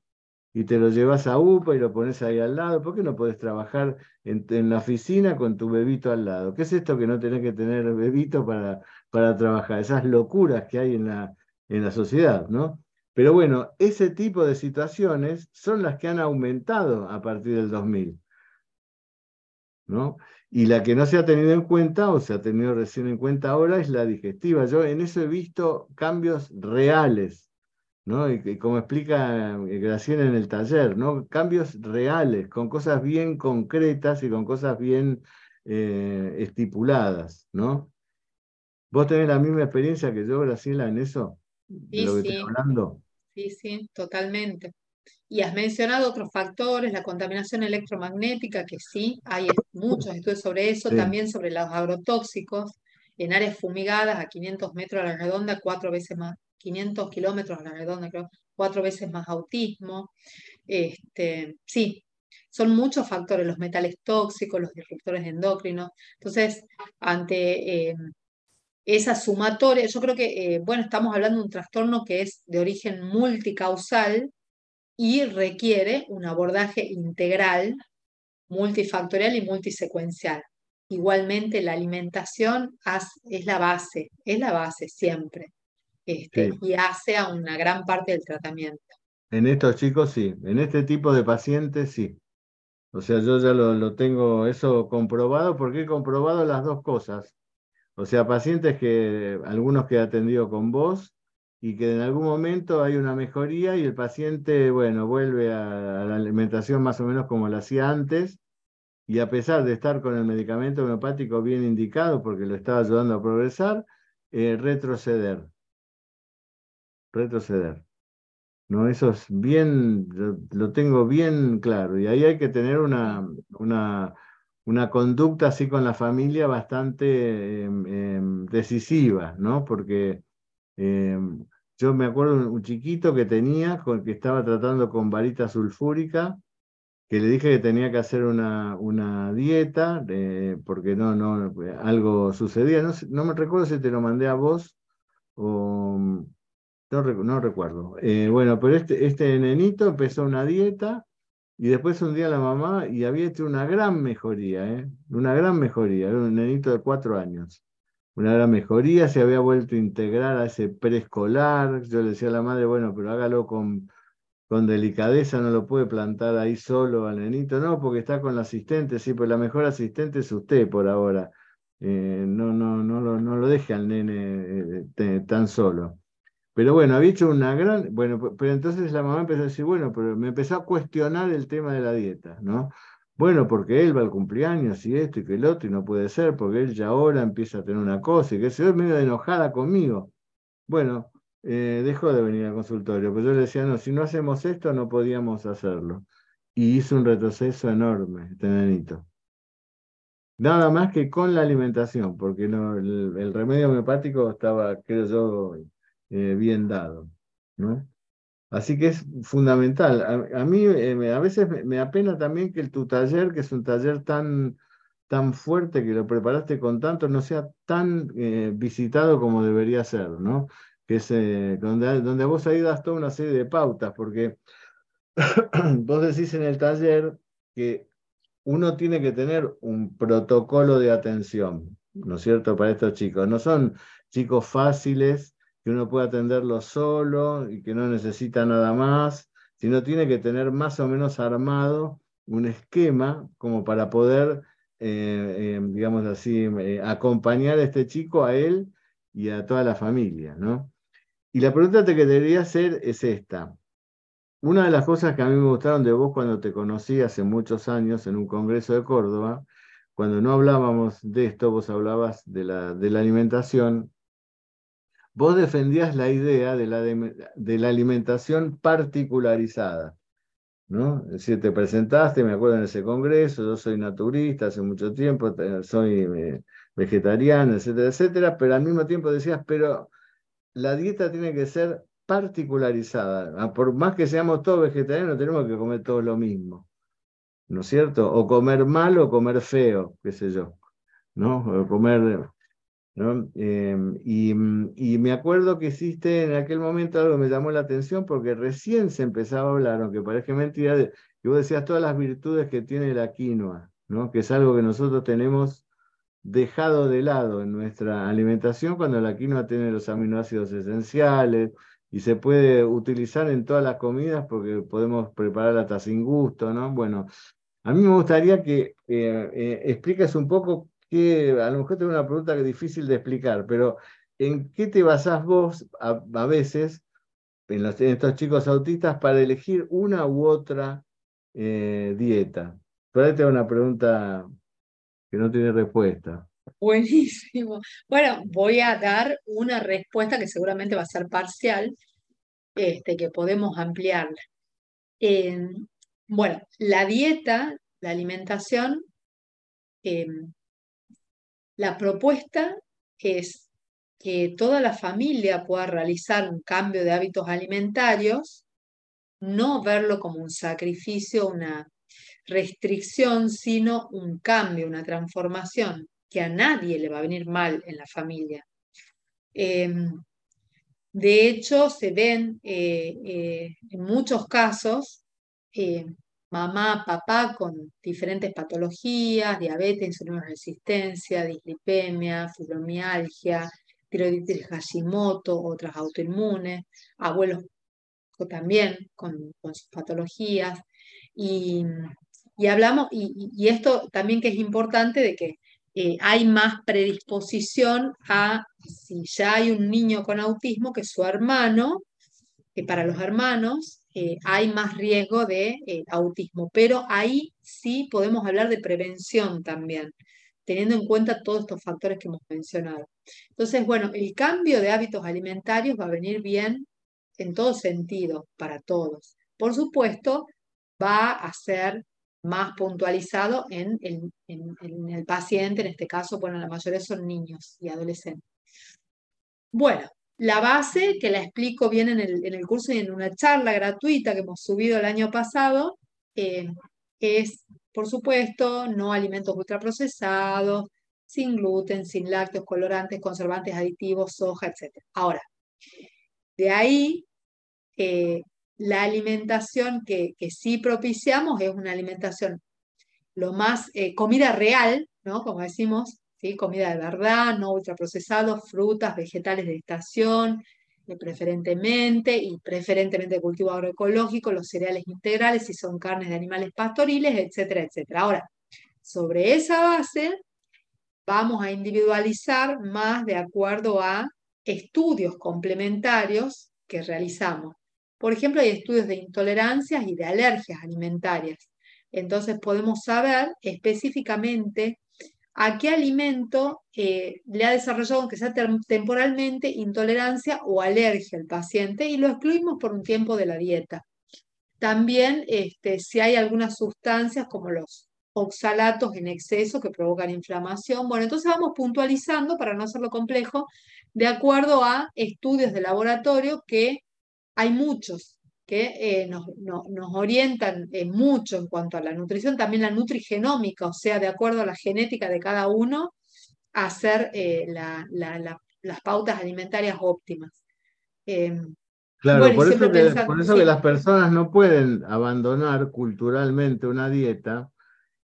Y te lo llevas a UPA y lo pones ahí al lado. ¿Por qué no puedes trabajar en, la oficina con tu bebito al lado? ¿Qué es esto que no tenés que tener bebito para, para trabajar? Esas locuras que hay en la, en la sociedad, ¿no? Pero bueno, ese tipo de situaciones son las que han aumentado a partir del 2000. ¿no? Y la que no se ha tenido en cuenta, o se ha tenido recién en cuenta ahora, es la digestiva. Yo en eso he visto cambios reales, ¿no? Y, como explica eh, Graciela en el taller, ¿no? Cambios reales, con cosas bien concretas y con cosas bien eh, estipuladas, ¿no? ¿Vos tenés la misma experiencia que yo, Graciela, en eso? De lo que estoy hablando. Sí, sí, totalmente. Y has mencionado otros factores, la contaminación electromagnética, que sí, hay muchos estudios sobre eso, también sobre los agrotóxicos en áreas fumigadas a 500 metros a la redonda, cuatro veces más, 500 kilómetros a la redonda, creo, cuatro veces más autismo. Este, sí, son muchos factores, los metales tóxicos, los disruptores endocrinos. Entonces, ante eh, esa sumatoria, yo creo que, eh, bueno, estamos hablando de un trastorno que es de origen multicausal, y requiere un abordaje integral, multifactorial y multisecuencial. Igualmente, la alimentación es la base, es la base siempre, este, y hace a una gran parte del tratamiento. En estos chicos sí, en este tipo de pacientes sí. O sea, yo ya lo, lo tengo eso comprobado porque he comprobado las dos cosas. O sea, pacientes que, algunos que he atendido con vos, y que en algún momento hay una mejoría y el paciente, bueno, vuelve a, la alimentación más o menos como lo hacía antes, y a pesar de estar con el medicamento homeopático bien indicado, porque lo estaba ayudando a progresar, eh, retroceder. Retroceder. ¿no? Eso es bien, lo, tengo bien claro. Y ahí hay que tener una, una, una conducta así con la familia bastante em, em, decisiva, ¿no? Porque em, yo me acuerdo un, chiquito que tenía, con, que estaba tratando con varita sulfúrica, que le dije que tenía que hacer una, una dieta, eh, porque no, no, algo sucedía. No, no, me recuerdo si te lo mandé a vos o no, no recuerdo. Eh, bueno, pero este, este nenito empezó una dieta y después un día la mamá y había hecho una gran mejoría, ¿eh? una gran mejoría, era un nenito de cuatro años una gran mejoría, se había vuelto a integrar a ese preescolar. Yo le decía a la madre, bueno, pero hágalo con, con delicadeza, no lo puede plantar ahí solo al nenito, no, porque está con la asistente, sí, pues la mejor asistente es usted por ahora. Eh, no, no, no, lo, no lo deje al nene eh, tan solo. Pero bueno, había hecho una gran, bueno, pero entonces la mamá empezó a decir, bueno, pero me empezó a cuestionar el tema de la dieta, ¿no? Bueno, porque él va al cumpleaños y esto y que el otro, y no puede ser, porque él ya ahora empieza a tener una cosa y que se ve medio enojada conmigo. Bueno, eh, dejó de venir al consultorio, pero yo le decía, no, si no hacemos esto, no podíamos hacerlo. Y hizo un retroceso enorme, este nenito. Nada más que con la alimentación, porque el, remedio homeopático estaba, creo yo, eh, bien dado. ¿no? Así que es fundamental. A, mí eh, a veces me, apena también que el, tu taller, que es un taller tan, tan fuerte, que lo preparaste con tanto, no sea tan eh, visitado como debería ser, ¿no? Que es eh, donde, donde vos ahí das toda una serie de pautas, porque vos decís en el taller que uno tiene que tener un protocolo de atención, ¿no es cierto?, para estos chicos. No son chicos fáciles que uno puede atenderlo solo y que no necesita nada más, sino tiene que tener más o menos armado un esquema como para poder, eh, eh, digamos así, eh, acompañar a este chico, a él y a toda la familia, ¿no? Y la pregunta que te debería hacer es esta. Una de las cosas que a mí me gustaron de vos cuando te conocí hace muchos años en un congreso de Córdoba, cuando no hablábamos de esto, vos hablabas de la, de la alimentación, vos defendías la idea de la, de, la alimentación particularizada. ¿no? Es te presentaste, me acuerdo en ese congreso, yo soy naturista hace mucho tiempo, soy eh, vegetariano, etcétera, etcétera, pero al mismo tiempo decías, pero la dieta tiene que ser particularizada. Ah, por más que seamos todos vegetarianos, tenemos que comer todo lo mismo. ¿No es cierto? O comer mal o comer feo, qué sé yo. ¿no? O comer Em, y, me acuerdo que hiciste en aquel momento algo que me llamó la atención porque recién se empezaba a hablar, aunque parezca mentira, de, vos decías todas las virtudes que tiene la quinoa, ¿no? que es algo que nosotros tenemos dejado de lado en nuestra alimentación cuando la quinoa tiene los aminoácidos esenciales y se puede utilizar en todas las comidas porque podemos prepararla hasta sin gusto, ¿no? Bueno, A mí me gustaría que eh, eh, expliques un poco que a lo mejor tengo una pregunta que es difícil de explicar, pero ¿en qué te basás vos a, veces en, estos chicos autistas para elegir una u otra eh, dieta? Por ahí tengo una pregunta que no tiene respuesta. Buenísimo. Bueno, voy a dar una respuesta que seguramente va a ser parcial, este, que podemos ampliarla. bueno, la dieta, la alimentación, em, la propuesta es que toda la familia pueda realizar un cambio de hábitos alimentarios, no verlo como un sacrificio, una restricción, sino un cambio, una transformación, que a nadie le va a venir mal en la familia. Em, de hecho, se ven eh, eh, en muchos casos eh, mamá, papá con diferentes patologías, diabetes, insulina resistencia, dislipemia, fibromialgia, tiroiditis Hashimoto, otras autoinmunes, abuelos también con, sus patologías. Y, hablamos, y, esto también que es importante de que eh, hay más predisposición a, si ya hay un niño con autismo, que su hermano, que para los hermanos eh, hay más riesgo de eh, autismo, pero ahí sí podemos hablar de prevención también, teniendo en cuenta todos estos factores que hemos mencionado. Entonces, bueno, el cambio de hábitos alimentarios va a venir bien en todo sentido para todos. Por supuesto, va a ser más puntualizado en el, en el paciente, en este caso, bueno, la mayoría son niños y adolescentes. Bueno, la base, que la explico bien en el, curso y en una charla gratuita que hemos subido el año pasado, eh, es, por supuesto, no alimentos ultraprocesados, sin gluten, sin lácteos, colorantes, conservantes, aditivos, soja, etc. Ahora, de ahí, eh, la alimentación que, sí propiciamos es una alimentación lo más eh, comida real, ¿no? Como decimos, comida de verdad, no ultraprocesados, frutas, vegetales de estación, eh, preferentemente y preferentemente cultivo agroecológico, los cereales integrales, si son carnes de animales pastoriles, etcétera, etcétera. Ahora, sobre esa base, vamos a individualizar más de acuerdo a estudios complementarios que realizamos. Por ejemplo, hay estudios de intolerancias y de alergias alimentarias. Entonces podemos saber específicamente a qué alimento eh, le ha desarrollado, aunque sea temporalmente, intolerancia o alergia al paciente y lo excluimos por un tiempo de la dieta. También este, si hay algunas sustancias como los oxalatos en exceso que provocan inflamación. Bueno, entonces vamos puntualizando para no hacerlo complejo, de acuerdo a estudios de laboratorio que hay muchos que eh, nos, orientan eh, mucho en cuanto a la nutrición, también la nutrigenómica, o sea, de acuerdo a la genética de cada uno, hacer eh, las pautas alimentarias óptimas. Em, claro, por, eso que, las personas no pueden abandonar culturalmente una dieta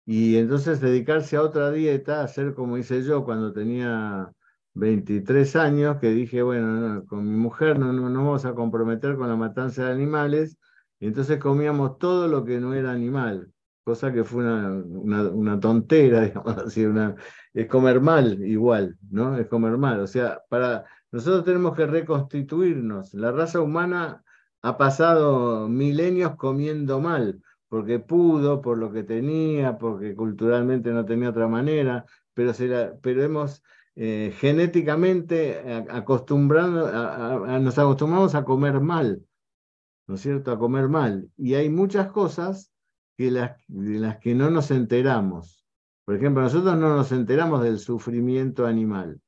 y entonces dedicarse a otra dieta, hacer como hice yo cuando tenía 23 años que dije, bueno, con mi mujer no, no, no, vamos a comprometer con la matanza de animales, y entonces comíamos todo lo que no era animal, cosa que fue una, una, tontera, digamos así, una, es comer mal igual, ¿no? Es comer mal, o sea, para, nosotros tenemos que reconstituirnos, la raza humana ha pasado milenios comiendo mal, porque pudo, por lo que tenía, porque culturalmente no tenía otra manera, pero, pero hemos eh, genéticamente acostumbrando, nos acostumbramos a comer mal, ¿no es cierto? A comer mal. Y hay muchas cosas que las, de las que no nos enteramos. Por ejemplo, nosotros no nos enteramos del sufrimiento animal,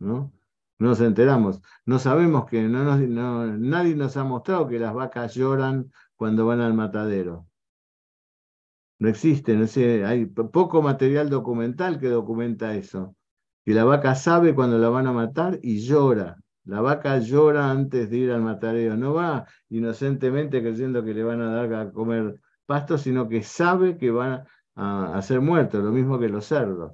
¿no? No nos enteramos. No sabemos que no, nadie nos ha mostrado que las vacas lloran cuando van al matadero. No existe, no sé, hay poco material documental que documenta eso que la vaca sabe cuando la van a matar y llora. La vaca llora antes de ir al matadero, no va inocentemente creyendo que le van a dar a comer pasto, sino que sabe que van a, ser muertos, lo mismo que los cerdos.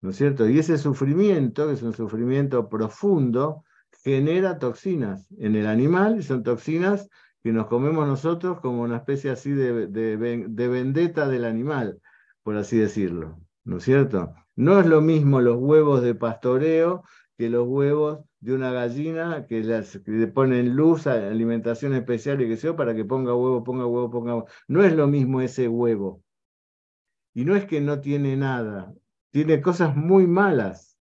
¿No es cierto? Y ese sufrimiento, que es un sufrimiento profundo, genera toxinas en el animal, y son toxinas que nos comemos nosotros como una especie así de, de, vendetta del animal, por así decirlo, ¿no es cierto? No es lo mismo los huevos de pastoreo que los huevos de una gallina que, le ponen luz, alimentación especial y que sea para que ponga huevo, ponga huevo, ponga huevo. No es lo mismo ese huevo. Y no es que no tiene nada, tiene cosas muy malas.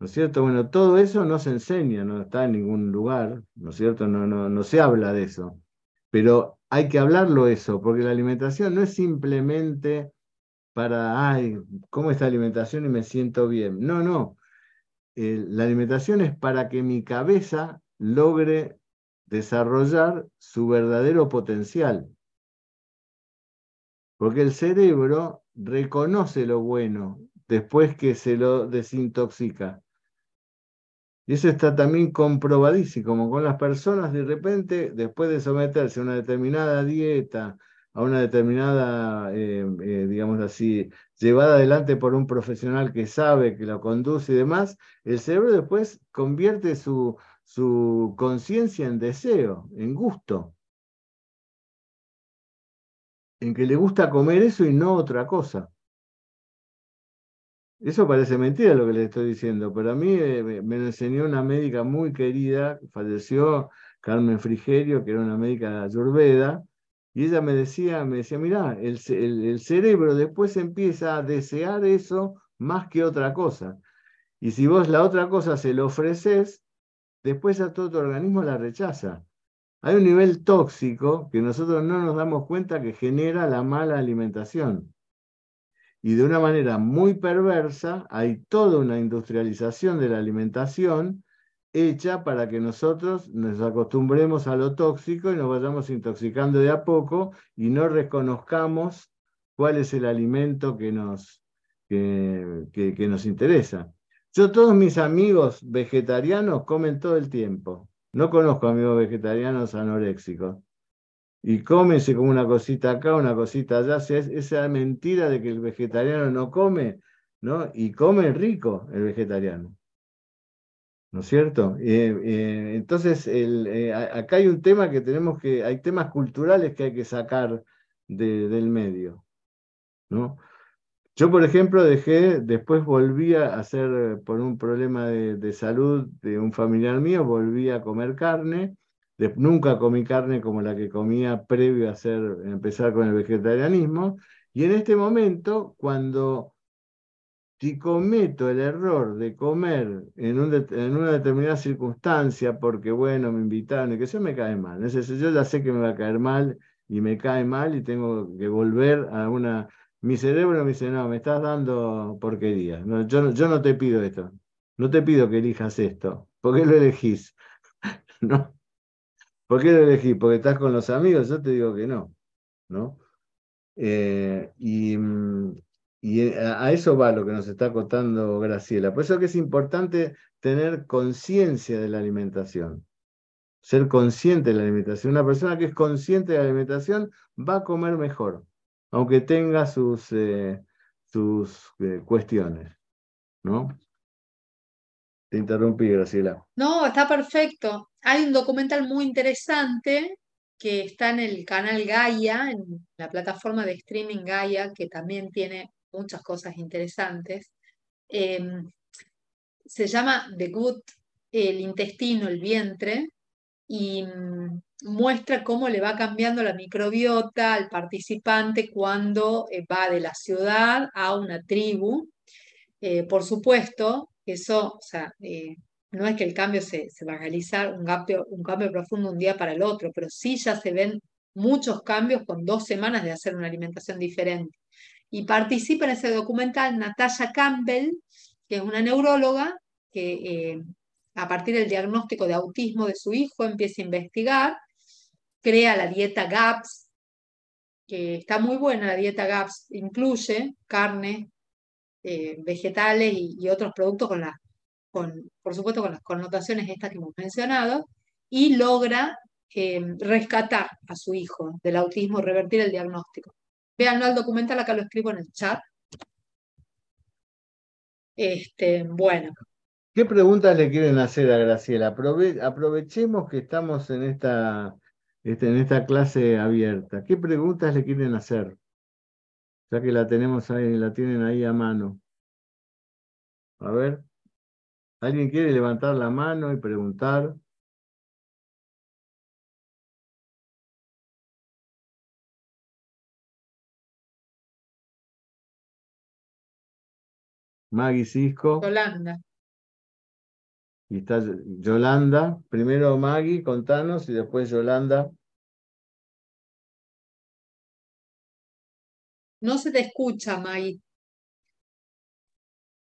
¿No es cierto? Bueno, todo eso no se enseña, no está en ningún lugar, ¿no es cierto? No, no, no se habla de eso. Pero hay que hablarlo eso, porque la alimentación no es simplemente para, ay, ¿cómo está la alimentación y me siento bien? No, no. la alimentación es para que mi cabeza logre desarrollar su verdadero potencial. Porque el cerebro reconoce lo bueno después que se lo desintoxica. Y eso está también comprobadísimo, como con las personas de repente, después de someterse a una determinada dieta, a una determinada, eh, eh, digamos así, llevada adelante por un profesional que sabe, que lo conduce y demás, el cerebro después convierte su, su conciencia en deseo, en gusto, en que le gusta comer eso y no otra cosa. Eso parece mentira lo que le estoy diciendo, pero a mí eh, me lo enseñó una médica muy querida, falleció Carmen Frigerio, que era una médica de Ayurveda, y ella me decía, me decía, mira, el, cerebro después empieza a desear eso más que otra cosa. Y si vos la otra cosa se lo ofreces, después a todo tu organismo la rechaza. Hay un nivel tóxico que nosotros no nos damos cuenta que genera la mala alimentación. Y de una manera muy perversa hay toda una industrialización de la alimentación hecha para que nosotros nos acostumbremos a lo tóxico y nos vayamos intoxicando de a poco y no reconozcamos cuál es el alimento que nos, que, que, nos interesa. Yo todos mis amigos vegetarianos comen todo el tiempo. No conozco amigos vegetarianos anoréxicos. Y cómense como una cosita acá, una cosita allá. esa mentira de que el vegetariano no come, ¿no? Y come rico el vegetariano. ¿No es cierto? Eh, eh, entonces, eh, acá hay un tema que tenemos que, hay temas culturales que hay que sacar del medio, ¿no? Yo, por ejemplo, dejé, después volví a hacer, por un problema de, salud de un familiar mío, volví a comer carne, nunca comí carne como la que comía previo a hacer, empezar con el vegetarianismo, y en este momento, cuando si cometo el error de comer en, una determinada circunstancia, porque bueno, me invitaron y que eso me cae mal. yo ya sé que me va a caer mal y me cae mal y tengo que volver a una... Mi cerebro me dice, no, me estás dando porquería. yo, yo no te pido esto. No te pido que elijas esto. ¿Por qué lo elegís? ¿No? ¿Por qué lo elegís? Porque estás con los amigos. Yo te digo que no. ¿No? Eh, y, mm, y eh, a eso va lo que nos está contando Graciela. Por eso que es importante tener conciencia de la alimentación, ser consciente de la alimentación. Una persona que es consciente de la alimentación va a comer mejor, aunque tenga sus, eh, sus eh, cuestiones. ¿No? Te interrumpí, Graciela. No, está perfecto. Hay un documental muy interesante que está en el canal Gaia, en la plataforma de streaming Gaia, que también tiene muchas cosas interesantes. Em, se llama The Gut, el intestino, el vientre, y mm, muestra cómo le va cambiando la microbiota al participante cuando eh, va de la ciudad a una tribu. Eh, por supuesto, eso, eh, no es que el cambio se, va a realizar, un cambio, un cambio profundo un día para el otro, pero sí ya se ven muchos cambios con dos semanas de hacer una alimentación diferente y participa en ese documental Natasha Campbell, que es una neuróloga que eh, a partir del diagnóstico de autismo de su hijo empieza a investigar, crea la dieta GAPS, que está muy buena la dieta GAPS, incluye carne, eh, vegetales y, otros productos con, con, por supuesto, con las connotaciones estas que hemos mencionado, y logra eh, rescatar a su hijo del autismo, revertir el diagnóstico. Vean el documental, acá lo escribo en el chat. Este, bueno. ¿Qué preguntas le quieren hacer a Graciela? aprovechemos que estamos en esta, este, en esta clase abierta. ¿Qué preguntas le quieren hacer? Ya que la tenemos ahí, la tienen ahí a mano. A ver, ¿alguien quiere levantar la mano y preguntar? Maggie Cisco. Yolanda. Y está Yolanda. Primero Maggie, contanos, y después Yolanda. No se te escucha, Maggie.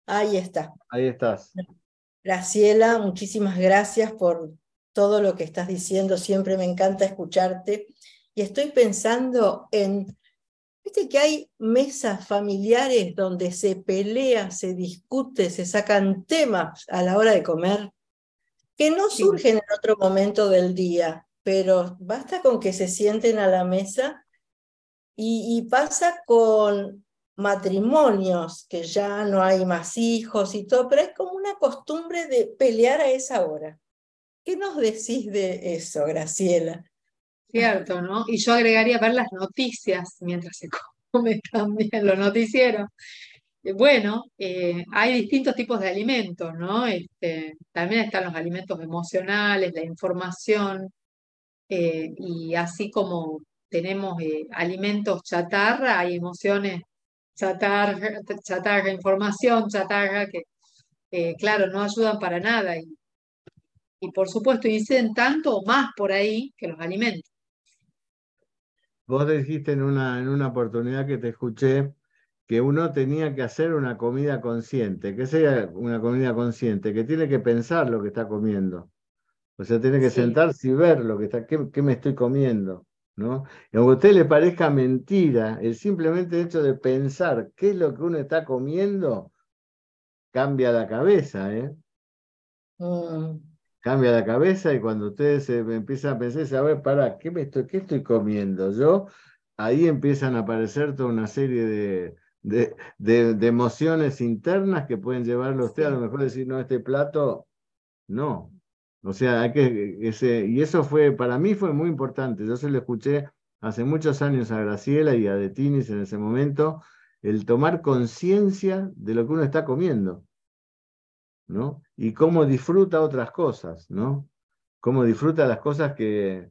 Ahí está. Ahí estás. Graciela, muchísimas gracias por todo lo que estás diciendo. Siempre me encanta escucharte. Y estoy pensando en Viste que hay mesas familiares donde se pelea, se discute, se sacan temas a la hora de comer que no surgen en otro momento del día, pero basta con que se sienten a la mesa y, pasa con matrimonios, que ya no hay más hijos y todo, pero es como una costumbre de pelear a esa hora. ¿Qué nos decís de eso, Graciela? Cierto, ¿no? Y yo agregaría ver las noticias mientras se come también los noticieros. Eh, bueno, eh, hay distintos tipos de alimentos, ¿no? Este, también están los alimentos emocionales, la información, eh, y así como tenemos alimentos chatarra, hay emociones chatarra, chatarra, información chatarra, que claro, no ayudan para nada. Y, y por supuesto inciden tanto o más por ahí que los alimentos. Vos dijiste en una, en una oportunidad que te escuché que uno tenía que hacer una comida consciente. ¿Qué sea una comida consciente? Que tiene que pensar lo que está comiendo. O sea, tiene que sentarse y ver lo que está, qué, me estoy comiendo. ¿no? Y aunque a usted le parezca mentira, el simplemente hecho de pensar qué es lo que uno está comiendo, cambia la cabeza, ¿eh? Mm cambia la cabeza y cuando ustedes empiezan a pensar, a ver, para, ¿qué, me estoy, ¿qué estoy comiendo yo? Ahí empiezan a aparecer toda una serie de, de, de, emociones internas que pueden llevarlo a usted a lo mejor decir, no, este plato, no. O sea, hay que, ese, y eso fue, para mí fue muy importante. Yo se lo escuché hace muchos años a Graciela y a Detinis en ese momento, el tomar conciencia de lo que uno está comiendo. ¿No? Y cómo disfruta otras cosas, ¿no? Cómo disfruta las cosas que,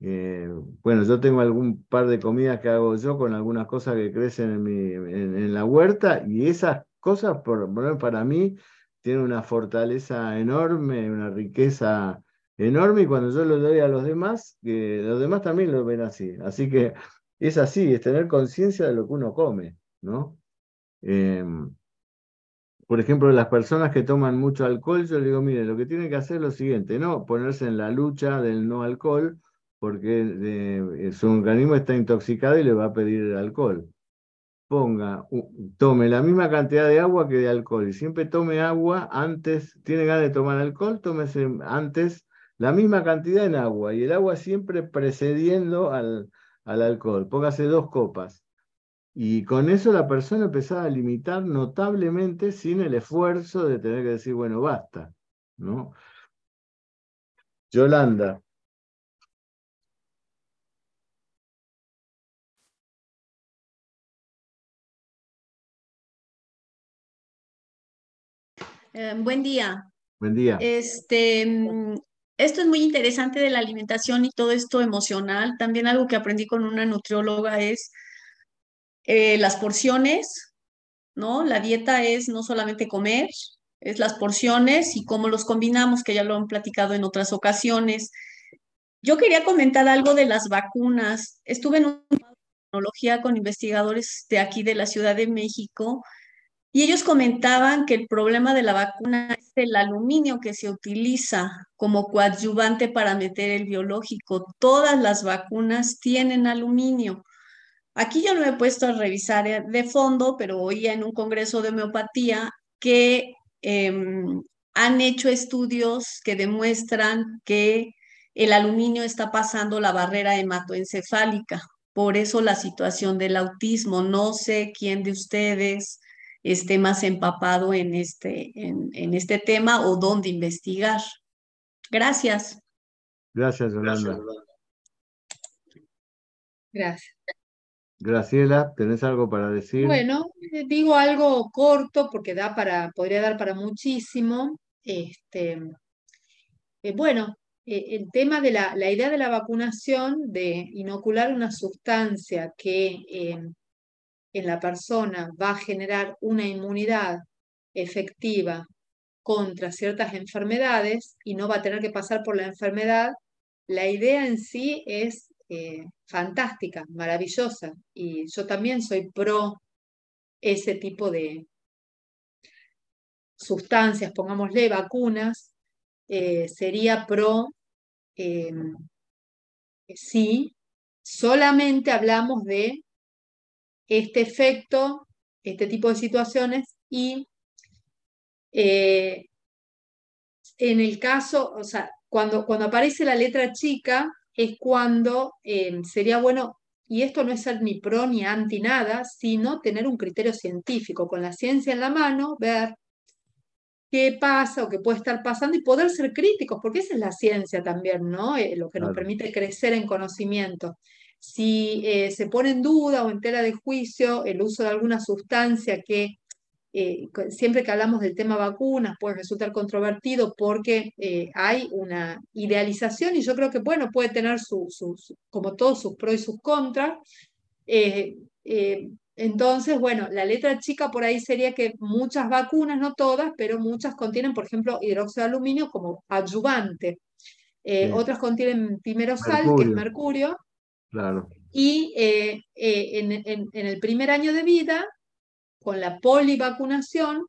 eh, bueno, yo tengo algún par de comidas que hago yo con algunas cosas que crecen en, la huerta y esas cosas, por, para mí, tienen una fortaleza enorme, una riqueza enorme y cuando yo lo doy a los demás, que los demás también lo ven así. Así que es así, es tener conciencia de lo que uno come, ¿no? Em, por ejemplo, las personas que toman mucho alcohol, yo le digo, mire, lo que tiene que hacer es lo siguiente, no ponerse en la lucha del no alcohol, porque eh, su organismo está intoxicado y le va a pedir el alcohol. Ponga, tome la misma cantidad de agua que de alcohol y siempre tome agua antes, tiene ganas de tomar alcohol, tómese antes la misma cantidad en agua y el agua siempre precediendo al, al alcohol. Póngase dos copas y con eso la persona empezaba a limitar notablemente sin el esfuerzo de tener que decir, bueno, basta. ¿no? Yolanda. Eh, buen día. Buen día. Este, esto es muy interesante de la alimentación y todo esto emocional. También algo que aprendí con una nutrióloga es eh, las porciones, ¿no? La dieta es no solamente comer, es las porciones y cómo los combinamos, que ya lo han platicado en otras ocasiones. Yo quería comentar algo de las vacunas. Estuve en una tecnología con investigadores de aquí de la Ciudad de México y ellos comentaban que el problema de la vacuna es el aluminio que se utiliza como coadyuvante para meter el biológico. Todas las vacunas tienen aluminio. Aquí yo no me he puesto a revisar eh, de fondo, pero oía en un congreso de homeopatía que em, han hecho estudios que demuestran que el aluminio está pasando la barrera hematoencefálica. Por eso la situación del autismo. No sé quién de ustedes esté más empapado en este, en, este tema o dónde investigar. Gracias. Gracias, Yolanda. Gracias. Graciela, ¿tenés algo para decir? Bueno, eh, digo algo corto porque da para, podría dar para muchísimo. Este, eh, bueno, eh, el tema de la, la, idea de la vacunación, de inocular una sustancia que en la persona va a generar una inmunidad efectiva contra ciertas enfermedades y no va a tener que pasar por la enfermedad, la idea en sí es eh, fantástica, maravillosa. Y yo también soy pro ese tipo de sustancias, pongámosle vacunas, eh, sería pro em, si solamente hablamos de este efecto, este tipo de situaciones y eh, en el caso, o sea, cuando, cuando aparece la letra chica es cuando eh, sería bueno, y esto no es ser ni pro ni anti nada, sino tener un criterio científico, con la ciencia en la mano, ver qué pasa o qué puede estar pasando y poder ser críticos, porque esa es la ciencia también, ¿no? Eh, lo que nos permite crecer en conocimiento. Si se pone en duda o en tela de juicio el uso de alguna sustancia que eh, siempre que hablamos del tema vacunas puede resultar controvertido porque eh, hay una idealización y yo creo que, bueno, puede tener su, como todos sus pros y sus contras. Eh, entonces, bueno, la letra chica por ahí sería que muchas vacunas, no todas, pero muchas contienen, por ejemplo, hidróxido de aluminio como adyuvante. Otras contienen timerosal, que es mercurio. Claro. Y en, en el primer año de vida con la polivacunación,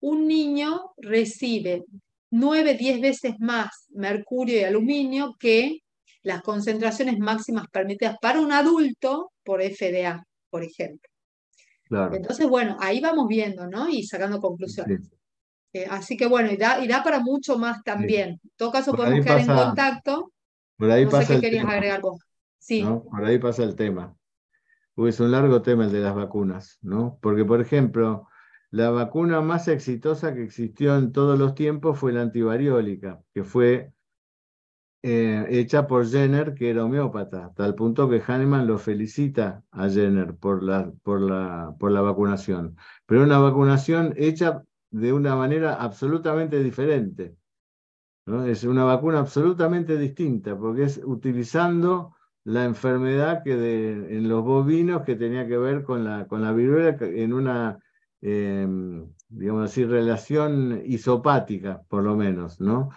un niño recibe 9, 10 veces más mercurio y aluminio que las concentraciones máximas permitidas para un adulto por FDA, por ejemplo. Entonces, bueno, ahí vamos viendo, ¿no? Y sacando conclusiones. Eh, así que bueno, y da, para mucho más también. En todo caso, podemos quedar en contacto. Por ahí pasa qué querías agregar vos. Sí. Por ahí pasa el tema es un largo tema el de las vacunas, ¿no? Porque, por ejemplo, la vacuna más exitosa que existió en todos los tiempos fue la antivariólica, que fue eh, hecha por Jenner, que era homeópata, tal punto que Hahnemann lo felicita a Jenner por la, por la, por la vacunación. Pero una vacunación hecha de una manera absolutamente diferente. ¿no? Es una vacuna absolutamente distinta, porque es utilizando la enfermedad que de, en los bovinos que tenía que ver con la, con la viruela en una, em, digamos así, relación isopática, por lo menos, ¿no?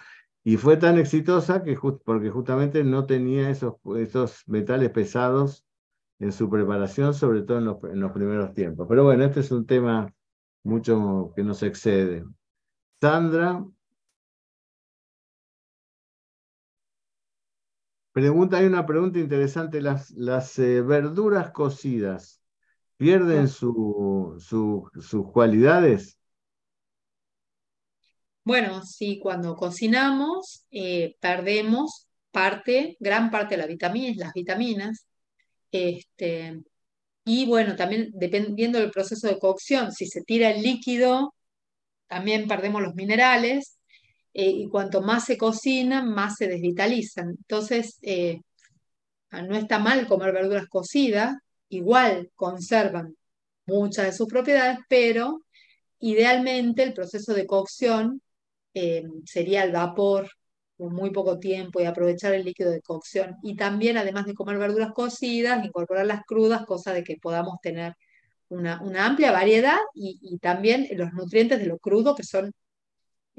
Y fue tan exitosa que porque justamente no tenía esos, esos metales pesados en su preparación, sobre todo en los, en los primeros tiempos. Pero bueno, este es un tema mucho que nos excede. Sandra, Pregunta, hay una pregunta interesante. ¿Las, las eh, verduras cocidas pierden su, sus cualidades? Bueno, sí, cuando cocinamos eh, perdemos parte, gran parte de la vitamina, las vitaminas. Este, y bueno, también dependiendo del proceso de cocción, si se tira el líquido, también perdemos los minerales. Eh, y cuanto más se cocinan, más se desvitalizan. Entonces, eh, no está mal comer verduras cocidas, igual conservan muchas de sus propiedades, pero idealmente el proceso de cocción eh, sería el vapor con muy poco tiempo y aprovechar el líquido de cocción. Y también, además de comer verduras cocidas, incorporar las crudas, cosa de que podamos tener una, amplia variedad y, también los nutrientes de lo crudo que son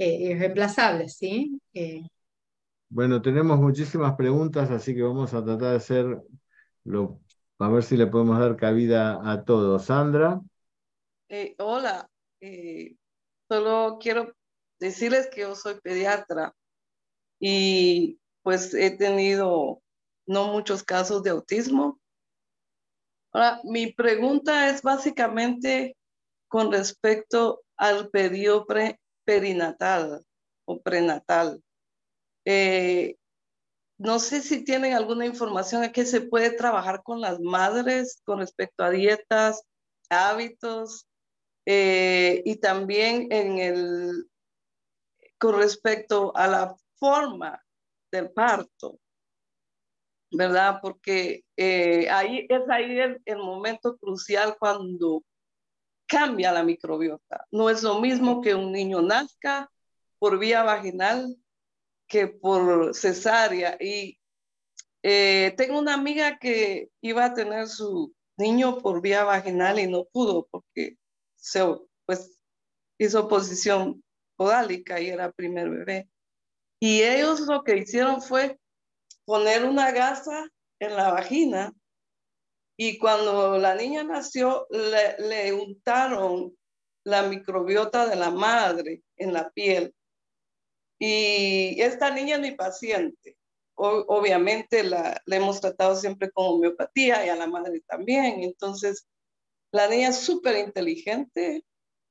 irreemplazables, ¿sí? Eh, bueno, tenemos muchísimas preguntas, así que vamos a tratar de hacer lo, a ver si le podemos dar cabida a todos. Sandra. Eh, hola, solo quiero decirles que yo soy pediatra y pues he tenido no muchos casos de autismo. Ahora, mi pregunta es básicamente con respecto al periodo pre perinatal o prenatal. Eh, no sé si tienen alguna información a que se puede trabajar con las madres con respecto a dietas, hábitos eh, y también en el con respecto a la forma del parto. ¿verdad? Porque eh, ahí es ahí el, momento crucial cuando cambia la microbiota. No es lo mismo que un niño nazca por vía vaginal que por cesárea. Y eh, tengo una amiga que iba a tener su niño por vía vaginal y no pudo porque se pues, hizo posición podálica y era primer bebé. Y ellos lo que hicieron fue poner una gasa en la vagina y cuando la niña nació le, untaron la microbiota de la madre en la piel. Y esta niña es mi paciente. obviamente la, hemos tratado siempre con homeopatía y a la madre también. Entonces, la niña es súper inteligente,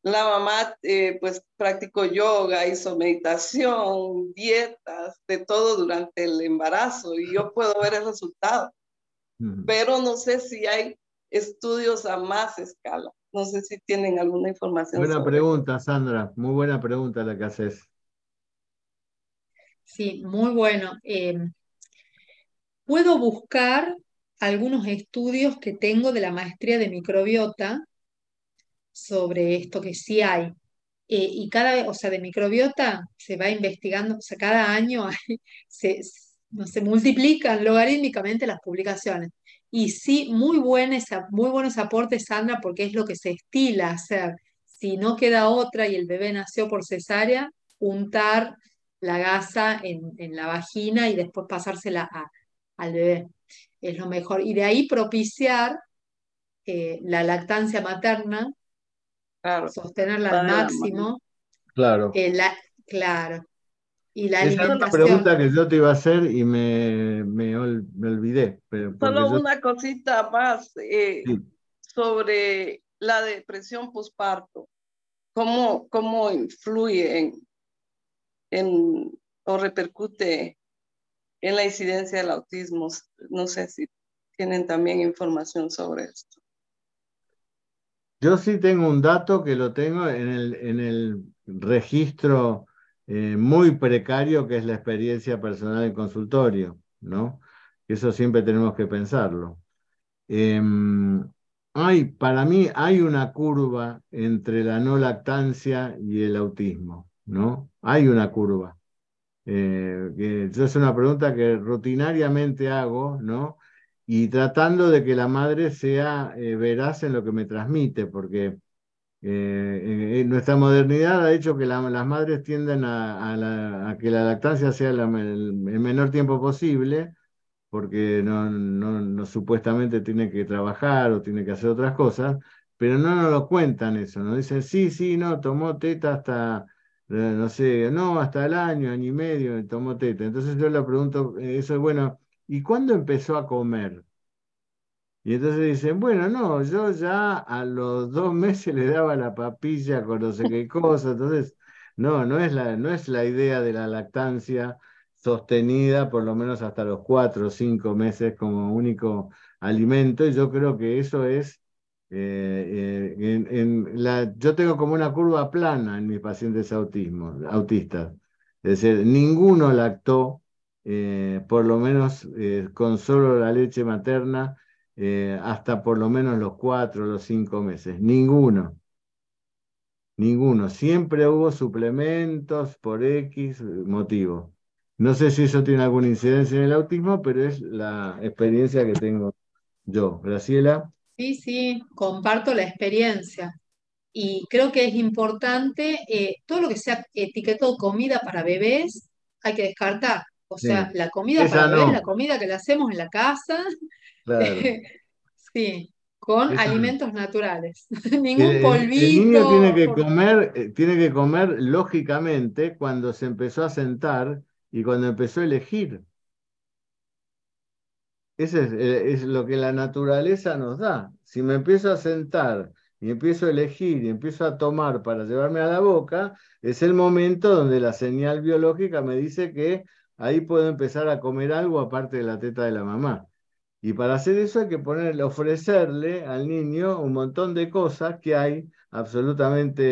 la mamá eh, pues practicó yoga, hizo meditación, dietas, de todo durante el embarazo y yo puedo ver el resultado. Pero no sé si hay estudios a más escala. No sé si tienen alguna información. Buena pregunta, Sandra. Muy buena pregunta la que haces. Sí, muy bueno. Eh, puedo buscar algunos estudios que tengo de la maestría de microbiota sobre esto que sí hay. Eh, y cada vez, o sea, de microbiota se va investigando, o sea, cada año se, no, se multiplican logarítmicamente las publicaciones. Y sí, muy, muy buenos aportes, Sandra, porque es lo que se estila hacer. Si no queda otra y el bebé nació por cesárea, untar la gasa en, la vagina y después pasársela al bebé. Es lo mejor. Y de ahí propiciar eh, la lactancia materna sostenerla al máximo. Claro. claro. Y la Esa es una pregunta que yo te iba a hacer y me, me, olvidé. Solo una cosita más eh, sobre la depresión postparto. ¿Cómo, cómo influye en, en, o repercute en la incidencia del autismo? No sé si tienen también información sobre esto. Yo sí tengo un dato que lo tengo en el, en el registro eh, muy precario que es la experiencia personal en consultorio, ¿no? Eso siempre tenemos que pensarlo. Em, hay, para mí hay una curva entre la no lactancia y el autismo, ¿no? Hay una curva. Eh, es una pregunta que rutinariamente hago, ¿no? y tratando de que la madre sea eh, veraz en lo que me transmite, porque eh, nuestra modernidad ha hecho que las madres tienden a, que la lactancia sea el, menor tiempo posible, porque no, no, supuestamente tiene que trabajar o tiene que hacer otras cosas, pero no nos lo cuentan eso, nos dicen, sí, sí, no, tomó teta hasta, eh, no sé, no, hasta el año, año y medio, tomó teta. Entonces yo le pregunto, eso es bueno, ¿y cuándo empezó a comer? Y entonces dicen, bueno, no, yo ya a los dos meses le daba la papilla con no sé qué cosa. Entonces, no, no es la, no es la idea de la lactancia sostenida por lo menos hasta los cuatro o cinco meses como único alimento. Y yo creo que eso es, eh, eh, en, la, yo tengo como una curva plana en mis pacientes autismo, autistas. Es decir, ninguno lactó eh, por lo menos con solo la leche materna, eh, hasta por lo menos los cuatro o los cinco meses. Ninguno. Ninguno. Siempre hubo suplementos por X motivo. No sé si eso tiene alguna incidencia en el autismo, pero es la experiencia que tengo yo. Graciela. Sí, sí, comparto la experiencia. Y creo que es importante, todo lo que sea etiquetado comida para bebés, hay que descartar. O sea, la comida para la comida que le hacemos en la casa. sí, con alimentos naturales. Ningún polvito. El niño tiene que comer, eh, tiene que comer lógicamente cuando se empezó a sentar y cuando empezó a elegir. Ese es, eh, es, lo que la naturaleza nos da. Si me empiezo a sentar y empiezo a elegir y empiezo a tomar para llevarme a la boca, es el momento donde la señal biológica me dice que ahí puedo empezar a comer algo aparte de la teta de la mamá. Y para hacer eso hay que ponerle, ofrecerle al niño un montón de cosas que hay absolutamente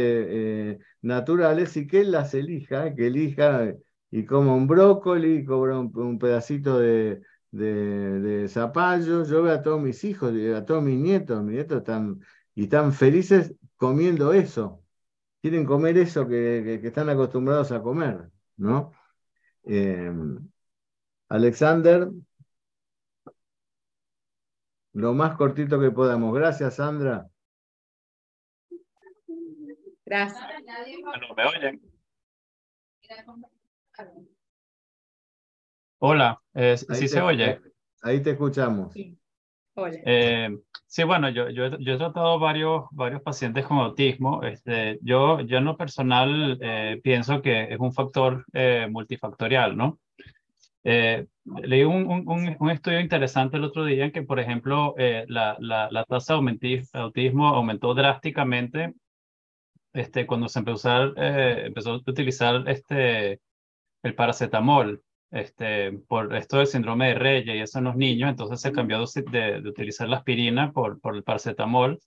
eh, naturales y que él las elija, que elija y coma un brócoli, coma un, pedacito de, de, zapallo, yo veo a todos mis hijos, a todos mis nietos, mis nietos están, y están felices comiendo eso. Quieren comer eso que, están acostumbrados a comer, ¿no? Eh, Alexander, lo más cortito que podamos. Gracias, Sandra. Gracias. ¿me oyen? Hola, eh, ¿sí se oye? Ahí te escuchamos. Sí. Hola. Eh, sí, bueno, yo, yo, yo, he tratado varios, varios pacientes con autismo. Este, yo, yo en lo personal eh, pienso que es un factor multifactorial, ¿no? Leí un, un, un, estudio interesante el otro día en que, por ejemplo, la, la, la, tasa de autismo aumentó drásticamente este, cuando se empezó a, empezó a utilizar este, el paracetamol este, por esto del síndrome de Reyes y eso en los niños, entonces se cambió de, de, utilizar la aspirina por, por el paracetamol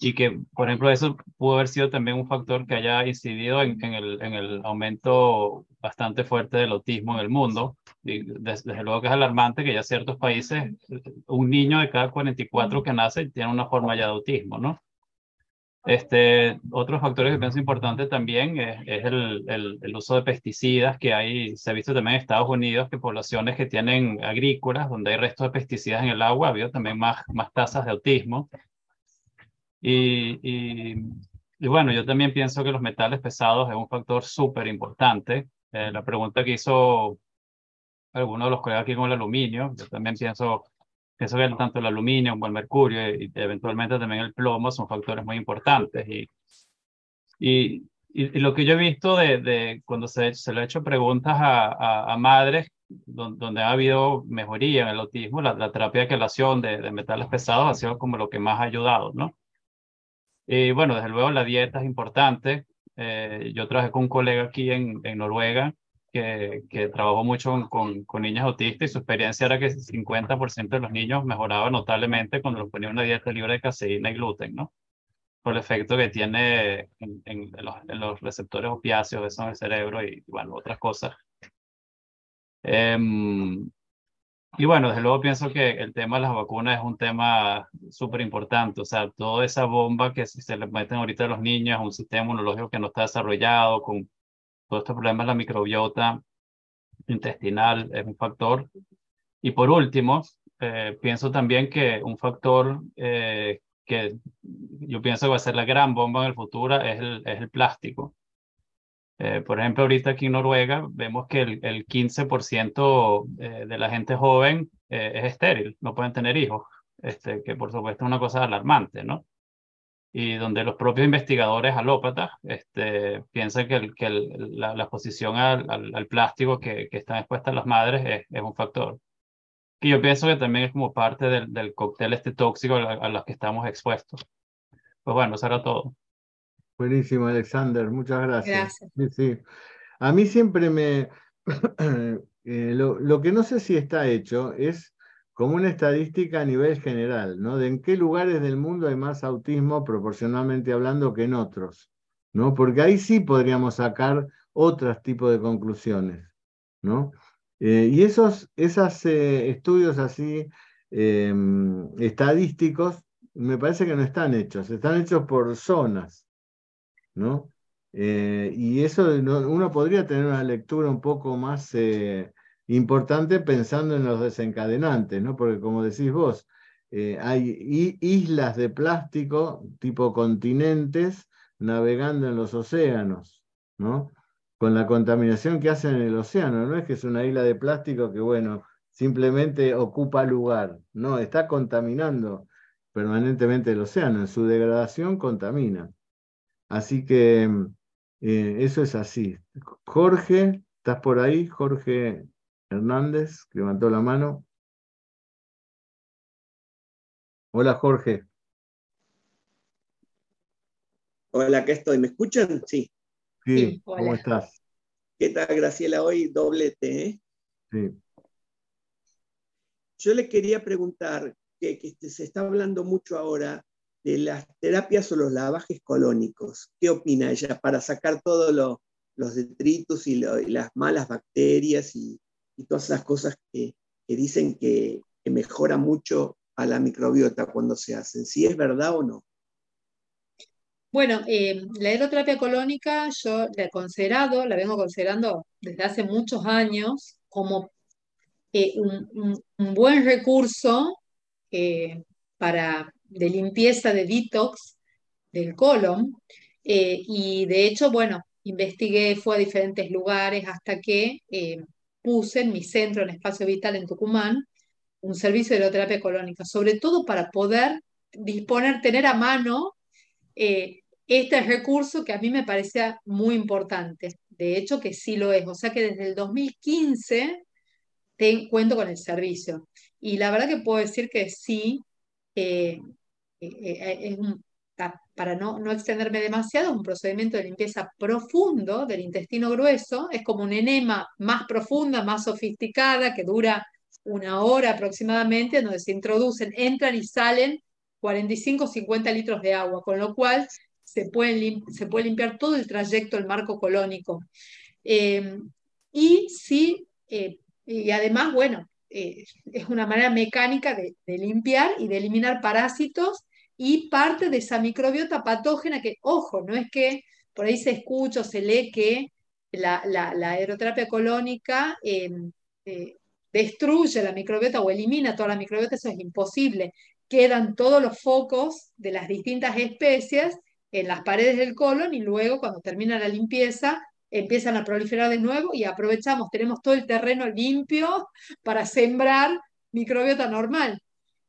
y que, por ejemplo, eso pudo haber sido también un factor que haya incidido en, en, el, en el, aumento bastante fuerte del autismo en el mundo. Y desde, luego que es alarmante que ya ciertos países, un niño de cada 44 que nace tiene una forma ya de autismo, ¿no? Este, otros factores que pienso importantes también es, el, el, uso de pesticidas que hay, se ha visto también en Estados Unidos que poblaciones que tienen agrícolas, donde hay restos de pesticidas en el agua, ha habido también más, más tasas de autismo. Y, y, y bueno, yo también pienso que los metales pesados es un factor súper importante. Eh, la pregunta que hizo alguno de los colegas aquí con el aluminio, yo también pienso Pienso que tanto el aluminio como el mercurio y eventualmente también el plomo son factores muy importantes. Y, y, lo que yo he visto de, de cuando se, se le ha hecho preguntas a, a, madres donde, ha habido mejoría en el autismo, la, la terapia de quelación de, de, metales pesados ha sido como lo que más ha ayudado, ¿no? Y bueno, desde luego la dieta es importante. Eh, yo trabajé con un colega aquí en, en Noruega que, que trabajó mucho con, con, niños autistas y su experiencia era que el 50% de los niños mejoraban notablemente cuando los ponían una dieta libre de caseína y gluten, ¿no? Por el efecto que tiene en, en, los, en los, receptores opiáceos, eso en el cerebro y, bueno, otras cosas. Um, y bueno, desde luego pienso que el tema de las vacunas es un tema súper importante. O sea, toda esa bomba que se le meten ahorita a los niños, un sistema inmunológico que no está desarrollado, con todo este problema de la microbiota intestinal es un factor. Y por último, eh, pienso también que un factor eh, que yo pienso que va a ser la gran bomba en el futuro es el, es el plástico. Eh, por ejemplo, ahorita aquí en Noruega vemos que el, el 15% de la gente joven es estéril, no pueden tener hijos, este, que por supuesto es una cosa alarmante, ¿no? y donde los propios investigadores alópatas este, piensan que, el, que el, la, la, exposición al, al, plástico que, que, están expuestas las madres es, es, un factor. Y yo pienso que también es como parte del, del cóctel este tóxico a, a los que estamos expuestos. Pues bueno, eso era todo. Buenísimo, Alexander, muchas gracias. gracias. Sí, sí. A mí siempre me... eh, lo, lo que no sé si está hecho es como una estadística a nivel general, ¿no? De en qué lugares del mundo hay más autismo proporcionalmente hablando que en otros, ¿no? Porque ahí sí podríamos sacar otros tipos de conclusiones, ¿no? Eh, y esos eh, estudios así em, estadísticos me parece que no están hechos, están hechos por zonas, ¿no? Eh, y eso uno podría tener una lectura un poco más importante pensando en los desencadenantes, ¿no? Porque como decís vos, eh, hay islas de plástico tipo continentes navegando en los océanos, ¿no? Con la contaminación que hacen en el océano, no es que es una isla de plástico que, bueno, simplemente ocupa lugar, no, está contaminando permanentemente el océano, en su degradación contamina. Así que eh, eso es así. Jorge, ¿estás por ahí? Jorge Hernández, que levantó la mano. Hola, Jorge. Hola, acá estoy. ¿Me escuchan? Sí. Sí, ¿cómo estás? ¿Qué tal, Graciela? Hoy doblete, ¿eh? Sí. Yo le quería preguntar, que, se está hablando mucho ahora de las terapias o los lavajes colónicos. ¿Qué opina ella para sacar todos los detritos y, las malas bacterias y, todas esas cosas que, que dicen que, mejora mucho a la microbiota cuando se hacen, si es verdad o no. Bueno, eh, la hidroterapia colónica yo la he considerado, la vengo considerando desde hace muchos años como eh, un, buen recurso eh, para, de limpieza de detox del colon. y de hecho, bueno, investigué, fue a diferentes lugares hasta que puse en mi centro, en Espacio Vital en Tucumán, un servicio de hidroterapia colónica, sobre todo para poder disponer, tener a mano eh, este recurso que a mí me parecía muy importante. De hecho, que sí lo es. O sea que desde el 2015 te, cuento con el servicio. Y la verdad que puedo decir que sí, eh, eh, es un, para no, no extenderme demasiado, un procedimiento de limpieza profundo del intestino grueso, es como un enema más profunda, más sofisticada, que dura una hora aproximadamente, donde se introducen, entran y salen 45 50 litros de agua, con lo cual se, se puede limpiar todo el trayecto del marco colónico. Eh, y sí, eh, y además, bueno, eh, es una manera mecánica de limpiar y de eliminar parásitos y parte de esa microbiota patógena que, ojo, no es que por ahí se escucha o se lee que la, la, aeroterapia colónica em, eh, destruye la microbiota o elimina toda la microbiota, eso es imposible. Quedan todos los focos de las distintas especies en las paredes del colon y luego cuando termina la limpieza empiezan a proliferar de nuevo y aprovechamos, tenemos todo el terreno limpio para sembrar microbiota normal.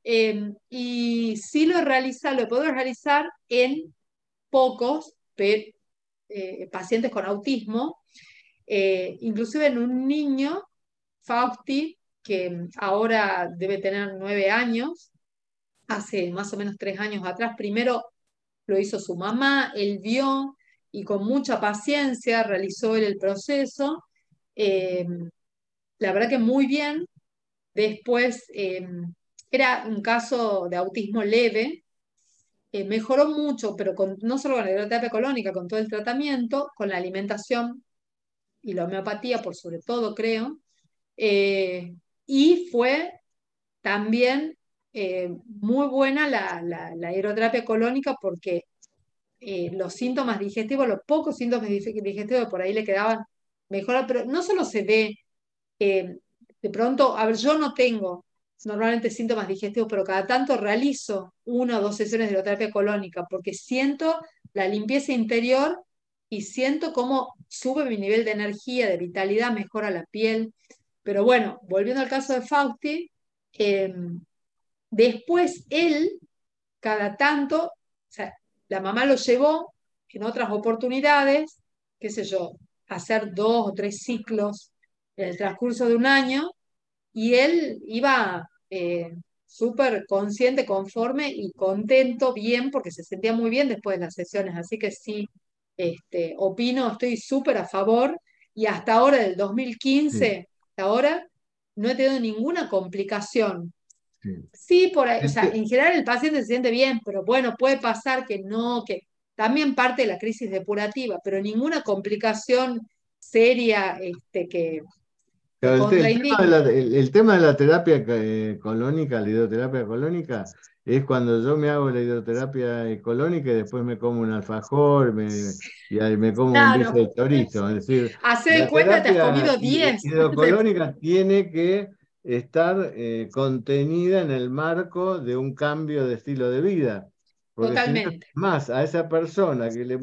Em, y sí lo realiza, lo puedo realizar en pocos eh, pacientes con autismo, eh, inclusive en un niño, Fausti, que ahora debe tener nueve años, hace más o menos tres años atrás, primero lo hizo su mamá, él vio y con mucha paciencia realizó el proceso. Em, la verdad que muy bien. Después em, era un caso de autismo leve, eh, mejoró mucho, pero no solo con la hidroterapia colónica, con todo el tratamiento, con la alimentación y la homeopatía por sobre todo, creo. Eh, y fue también eh, muy buena la, la, hidroterapia colónica porque los síntomas digestivos, los pocos síntomas digestivos por ahí le quedaban mejor, pero no solo se ve, de pronto, a ver, yo no tengo normalmente síntomas digestivos, pero cada tanto realizo una o dos sesiones de hidroterapia colónica porque siento la limpieza interior y siento cómo sube mi nivel de energía, de vitalidad, mejora la piel. Pero bueno, volviendo al caso de Fausti, em, después él, cada tanto, la mamá lo llevó en otras oportunidades, qué sé yo, hacer dos o tres ciclos en el transcurso de un año, y él iba eh, súper consciente, conforme y contento, bien, porque se sentía muy bien después de las sesiones. Así que sí, este, opino, estoy súper a favor y hasta ahora, del 2015, hasta ahora, no he tenido ninguna complicación. Sí, por ahí, o sea, en general el paciente se siente bien, pero bueno, puede pasar que no, que también parte de la crisis depurativa, pero ninguna complicación seria este, que, el, tema de la, terapia eh, colónica, la hidroterapia colónica, es cuando yo me hago la hidroterapia colónica y después me como un alfajor me, y me como un bife de chorizo. Es decir, Hace cuenta, te has comido 10. La hidrocolónica tiene que estar eh, contenida en el marco de un cambio de estilo de vida. Totalmente. más, a esa persona que, le,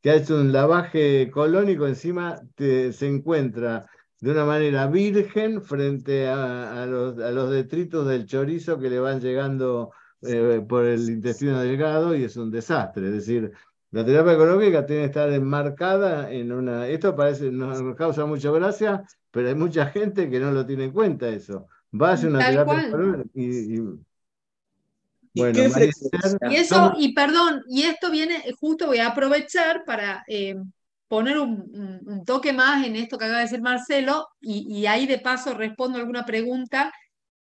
que ha hecho un lavaje colónico, encima se encuentra de una manera virgen frente a, los, detritos del chorizo que le van llegando eh, por el intestino delgado y es un desastre. Es decir, la terapia económica tiene que estar enmarcada en una... Esto parece, nos causa mucha gracia, pero hay mucha gente que no lo tiene en cuenta eso. Va a hacer una terapia económica y, bueno, y eso, y perdón, y esto viene, justo voy a aprovechar para eh, poner un, toque más en esto que acaba de decir Marcelo y, ahí de paso respondo alguna pregunta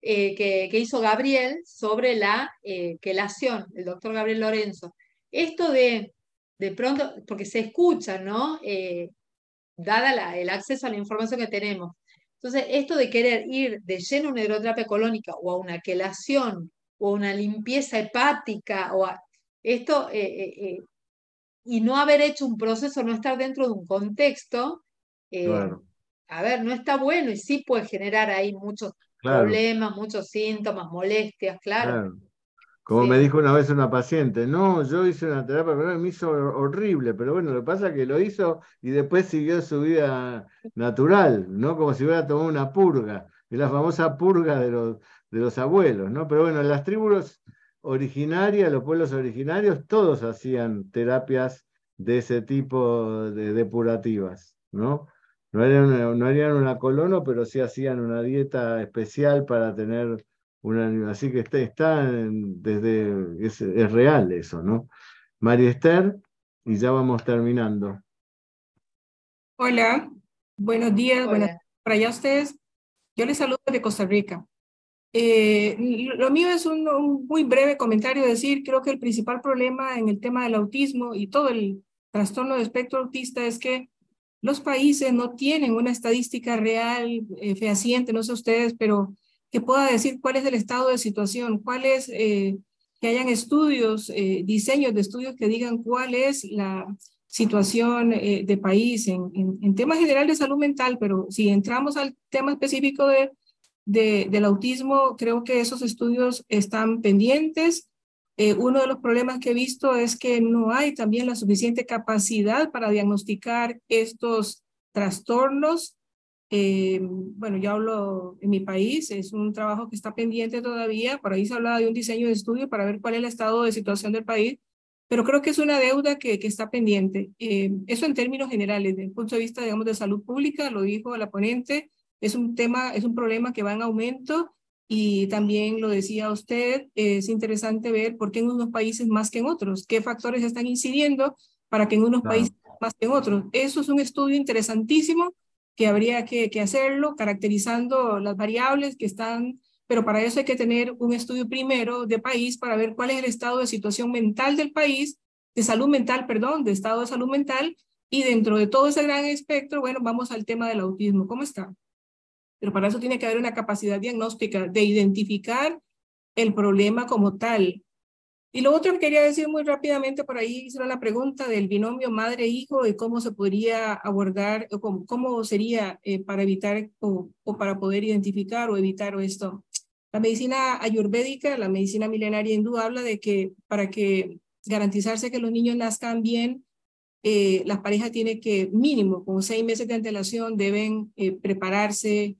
eh, que, hizo Gabriel sobre la eh, quelación, el doctor Gabriel Lorenzo. Esto de, de pronto, porque se escucha, ¿no? Eh, dada el acceso a la información que tenemos, Entonces, esto de querer ir de lleno a una hidroterapia colónica o a una quelación o a una limpieza hepática o a esto y no haber hecho un proceso, no estar dentro de un contexto, a ver, no está bueno y sí puede generar ahí muchos problemas, muchos síntomas, molestias, claro. Como me dijo una vez una paciente, no, yo hice una terapia, pero me hizo horrible, pero bueno, lo que pasa es que lo hizo y después siguió su vida natural, ¿no? Como si hubiera tomado una purga, es la famosa purga de los, de los abuelos, ¿no? Pero bueno, las tribus originarias, los pueblos originarios, todos hacían terapias de ese tipo de depurativas, ¿no? No harían una, no harían una colono, pero sí hacían una dieta especial para tener así que está, está desde, es, real eso, ¿no? María Esther, y ya vamos terminando. Hola, buenos días, buenas para allá ustedes. Yo les saludo de Costa Rica. Eh, lo mío es un, muy breve comentario, decir, creo que el principal problema en el tema del autismo y todo el trastorno de espectro autista es que los países no tienen una estadística real, eh, fehaciente, no sé ustedes, pero que pueda decir cuál es el estado de situación, cuál es, eh, que hayan estudios, eh, diseños de estudios que digan cuál es la situación de país en, en, temas general de salud mental, pero si entramos al tema específico de, de, del autismo, creo que esos estudios están pendientes. uno de los problemas que he visto es que no hay también la suficiente capacidad para diagnosticar estos trastornos eh, bueno, yo hablo en mi país, es un trabajo que está pendiente todavía, por ahí se hablaba de un diseño de estudio para ver cuál es el estado de situación del país, pero creo que es una deuda que, que está pendiente. Eh, eso en términos generales, desde el punto de vista, digamos, de salud pública, lo dijo la ponente, es un tema, es un problema que va en aumento y también lo decía usted, es interesante ver por qué en unos países más que en otros, qué factores están incidiendo para que en unos países más que en otros. Eso es un estudio interesantísimo que habría que, que hacerlo, caracterizando las variables que están, pero para eso hay que tener un estudio primero de país para ver cuál es el estado de situación mental del país, de salud mental, perdón, de estado de salud mental, y dentro de todo ese gran espectro, bueno, vamos al tema del autismo, ¿cómo está? Pero para eso tiene que haber una capacidad diagnóstica de identificar el problema como tal, y lo otro que quería decir muy rápidamente, por ahí hicieron la pregunta del binomio madre-hijo y cómo se podría abordar, o cómo, cómo sería eh, para evitar o, para poder identificar o evitar esto. La medicina ayurvédica, la medicina milenaria hindú, habla de que para que garantizarse que los niños nazcan bien, eh, la pareja tiene que, mínimo, con seis meses de antelación, deben eh, prepararse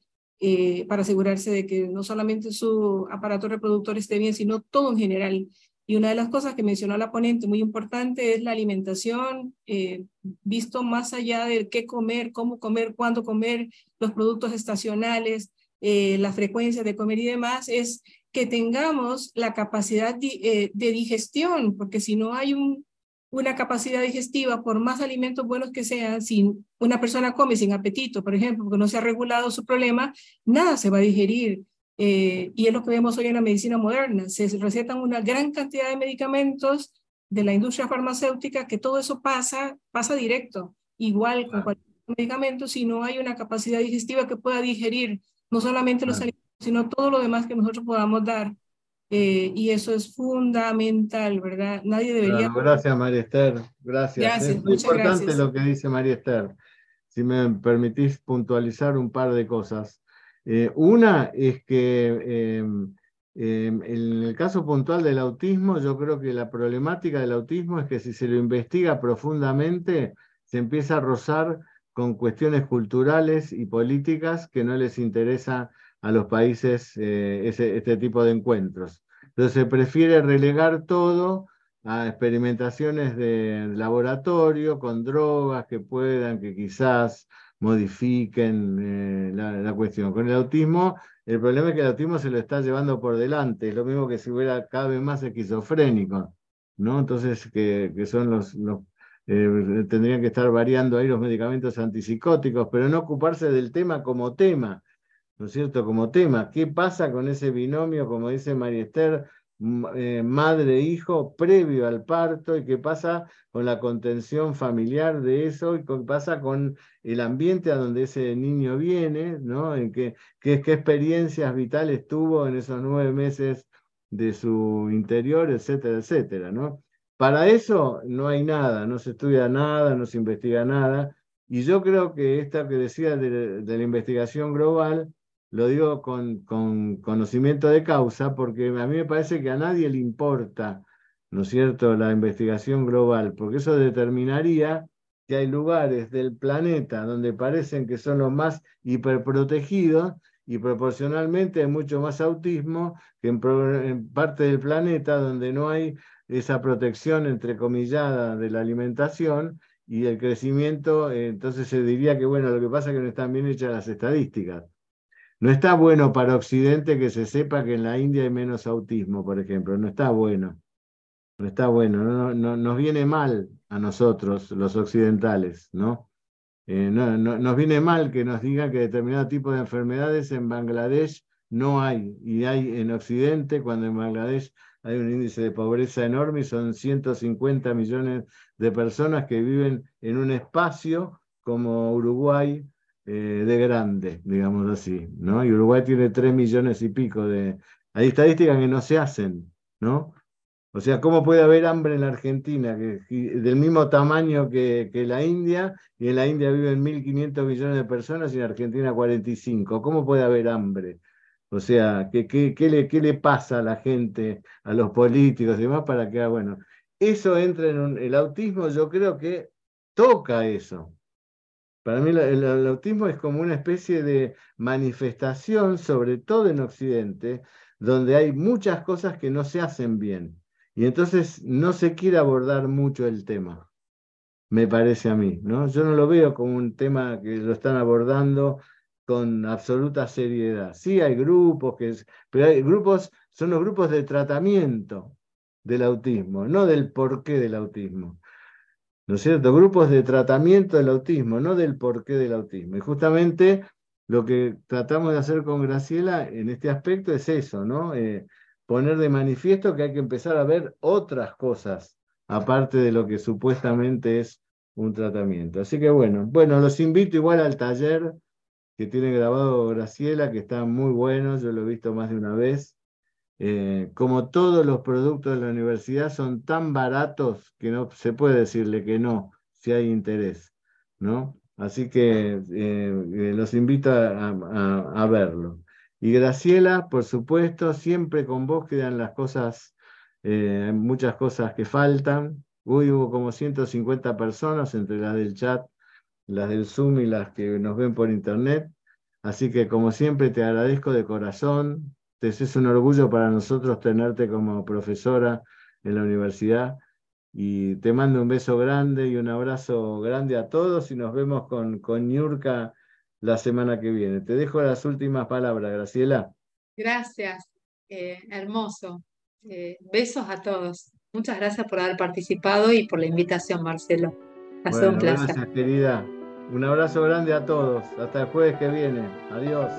para asegurarse de que no solamente su aparato reproductor esté bien, sino todo en general. Y una de las cosas que mencionó la ponente muy importante es la alimentación, eh, visto más allá de qué comer, cómo comer, cuándo comer, los productos estacionales, eh, la frecuencia de comer y demás, es que tengamos la capacidad eh, de, digestión, porque si no hay un, una capacidad digestiva, por más alimentos buenos que sean, si una persona come sin apetito, por ejemplo, porque no se ha regulado su problema, nada se va a digerir. Eh, y es lo que vemos hoy en la medicina moderna. Se recetan una gran cantidad de medicamentos de la industria farmacéutica que todo eso pasa, pasa directo, igual con cualquier medicamento, si no hay una capacidad digestiva que pueda digerir no solamente los alimentos, sino todo lo demás que nosotros podamos dar. Eh, y eso es fundamental, ¿verdad? Nadie debería... gracias, María Esther. Gracias. es muy importante lo que dice María Esther. Si me permitís puntualizar un par de cosas. Eh, una es que em, em, en el caso puntual del autismo, yo creo que la problemática del autismo es que si se lo investiga profundamente, se empieza a rozar con cuestiones culturales y políticas que no les interesa a los países eh, este tipo de encuentros. Entonces se prefiere relegar todo a experimentaciones de laboratorio con drogas que puedan, que quizás modifiquen eh, la, cuestión. Con el autismo, el problema es que el autismo se lo está llevando por delante, es lo mismo que si hubiera cada vez más esquizofrénico, ¿no? Entonces, que, que son los, los eh, tendrían que estar variando ahí los medicamentos antipsicóticos, pero no ocuparse del tema como tema, ¿no es cierto? Como tema. ¿Qué pasa con ese binomio, como dice María Esther, eh, madre-hijo previo al parto y qué pasa con la contención familiar de eso y qué pasa con el ambiente a donde ese niño viene, ¿no? En qué, qué, experiencias vitales tuvo en esos nueve meses de su interior, etcétera, etcétera, ¿no? Para eso no hay nada, no se estudia nada, no se investiga nada. Y yo creo que esta que decía de, la investigación global, lo digo con, con, conocimiento de causa, porque a mí me parece que a nadie le importa, ¿no es cierto?, la investigación global, porque eso determinaría que hay lugares del planeta donde parecen que son los más hiperprotegidos y proporcionalmente hay mucho más autismo que en, parte del planeta donde no hay esa protección entrecomillada de la alimentación y el crecimiento, eh, entonces se diría que, bueno, lo que pasa es que no están bien hechas las estadísticas. No está bueno para Occidente que se sepa que en la India hay menos autismo, por ejemplo, no está bueno. No está bueno, no, no, nos viene mal a nosotros, los occidentales, ¿no? Eh, no, nos viene mal que nos digan que determinado tipo de enfermedades en Bangladesh no hay, y hay en Occidente, cuando en Bangladesh hay un índice de pobreza enorme y son 150 millones de personas que viven en un espacio como Uruguay eh, de grande, digamos así, ¿no? Y Uruguay tiene 3 millones y pico de... Hay estadísticas que no se hacen, ¿no? O sea, ¿cómo puede haber hambre en la Argentina, que, del mismo tamaño que, que, la India, y en la India viven 1.500 millones de personas y en Argentina 45? ¿Cómo puede haber hambre? O sea, ¿qué, qué, le, ¿qué, le, pasa a la gente, a los políticos y demás para que, bueno, eso entre en el autismo, yo creo que toca eso. Para mí el, autismo es como una especie de manifestación, sobre todo en Occidente, donde hay muchas cosas que no se hacen bien. Y entonces no se quiere abordar mucho el tema, me parece a mí. ¿no? Yo no lo veo como un tema que lo están abordando con absoluta seriedad. Sí hay grupos, que pero hay grupos, son los grupos de tratamiento del autismo, no del porqué del autismo. ¿No es cierto? Grupos de tratamiento del autismo, no del porqué del autismo. Y justamente lo que tratamos de hacer con Graciela en este aspecto es eso, ¿no? Eh, poner de manifiesto que hay que empezar a ver otras cosas, aparte de lo que supuestamente es un tratamiento. Así que bueno, bueno, los invito igual al taller que tiene grabado Graciela, que está muy bueno, yo lo he visto más de una vez. Eh, como todos los productos de la universidad son tan baratos que no se puede decirle que no, si hay interés, ¿no? Así que eh, eh, los invito a, verlo. Y Graciela, por supuesto, siempre con vos quedan las cosas, muchas cosas que faltan. Hoy hubo como 150 personas entre las del chat las del Zoom y las que nos ven por internet. Así que como siempre te agradezco de corazón. Es un orgullo para nosotros tenerte como profesora en la universidad. Y te mando un beso grande y un abrazo grande a todos y nos vemos con, con la semana que viene. Te dejo las últimas palabras, Graciela. Gracias, eh, hermoso. Eh, besos a todos. Muchas gracias por haber participado y por la invitación, Marcelo. Ha sido un placer. Gracias, querida. Un abrazo grande a todos. Hasta el jueves que viene. Adiós.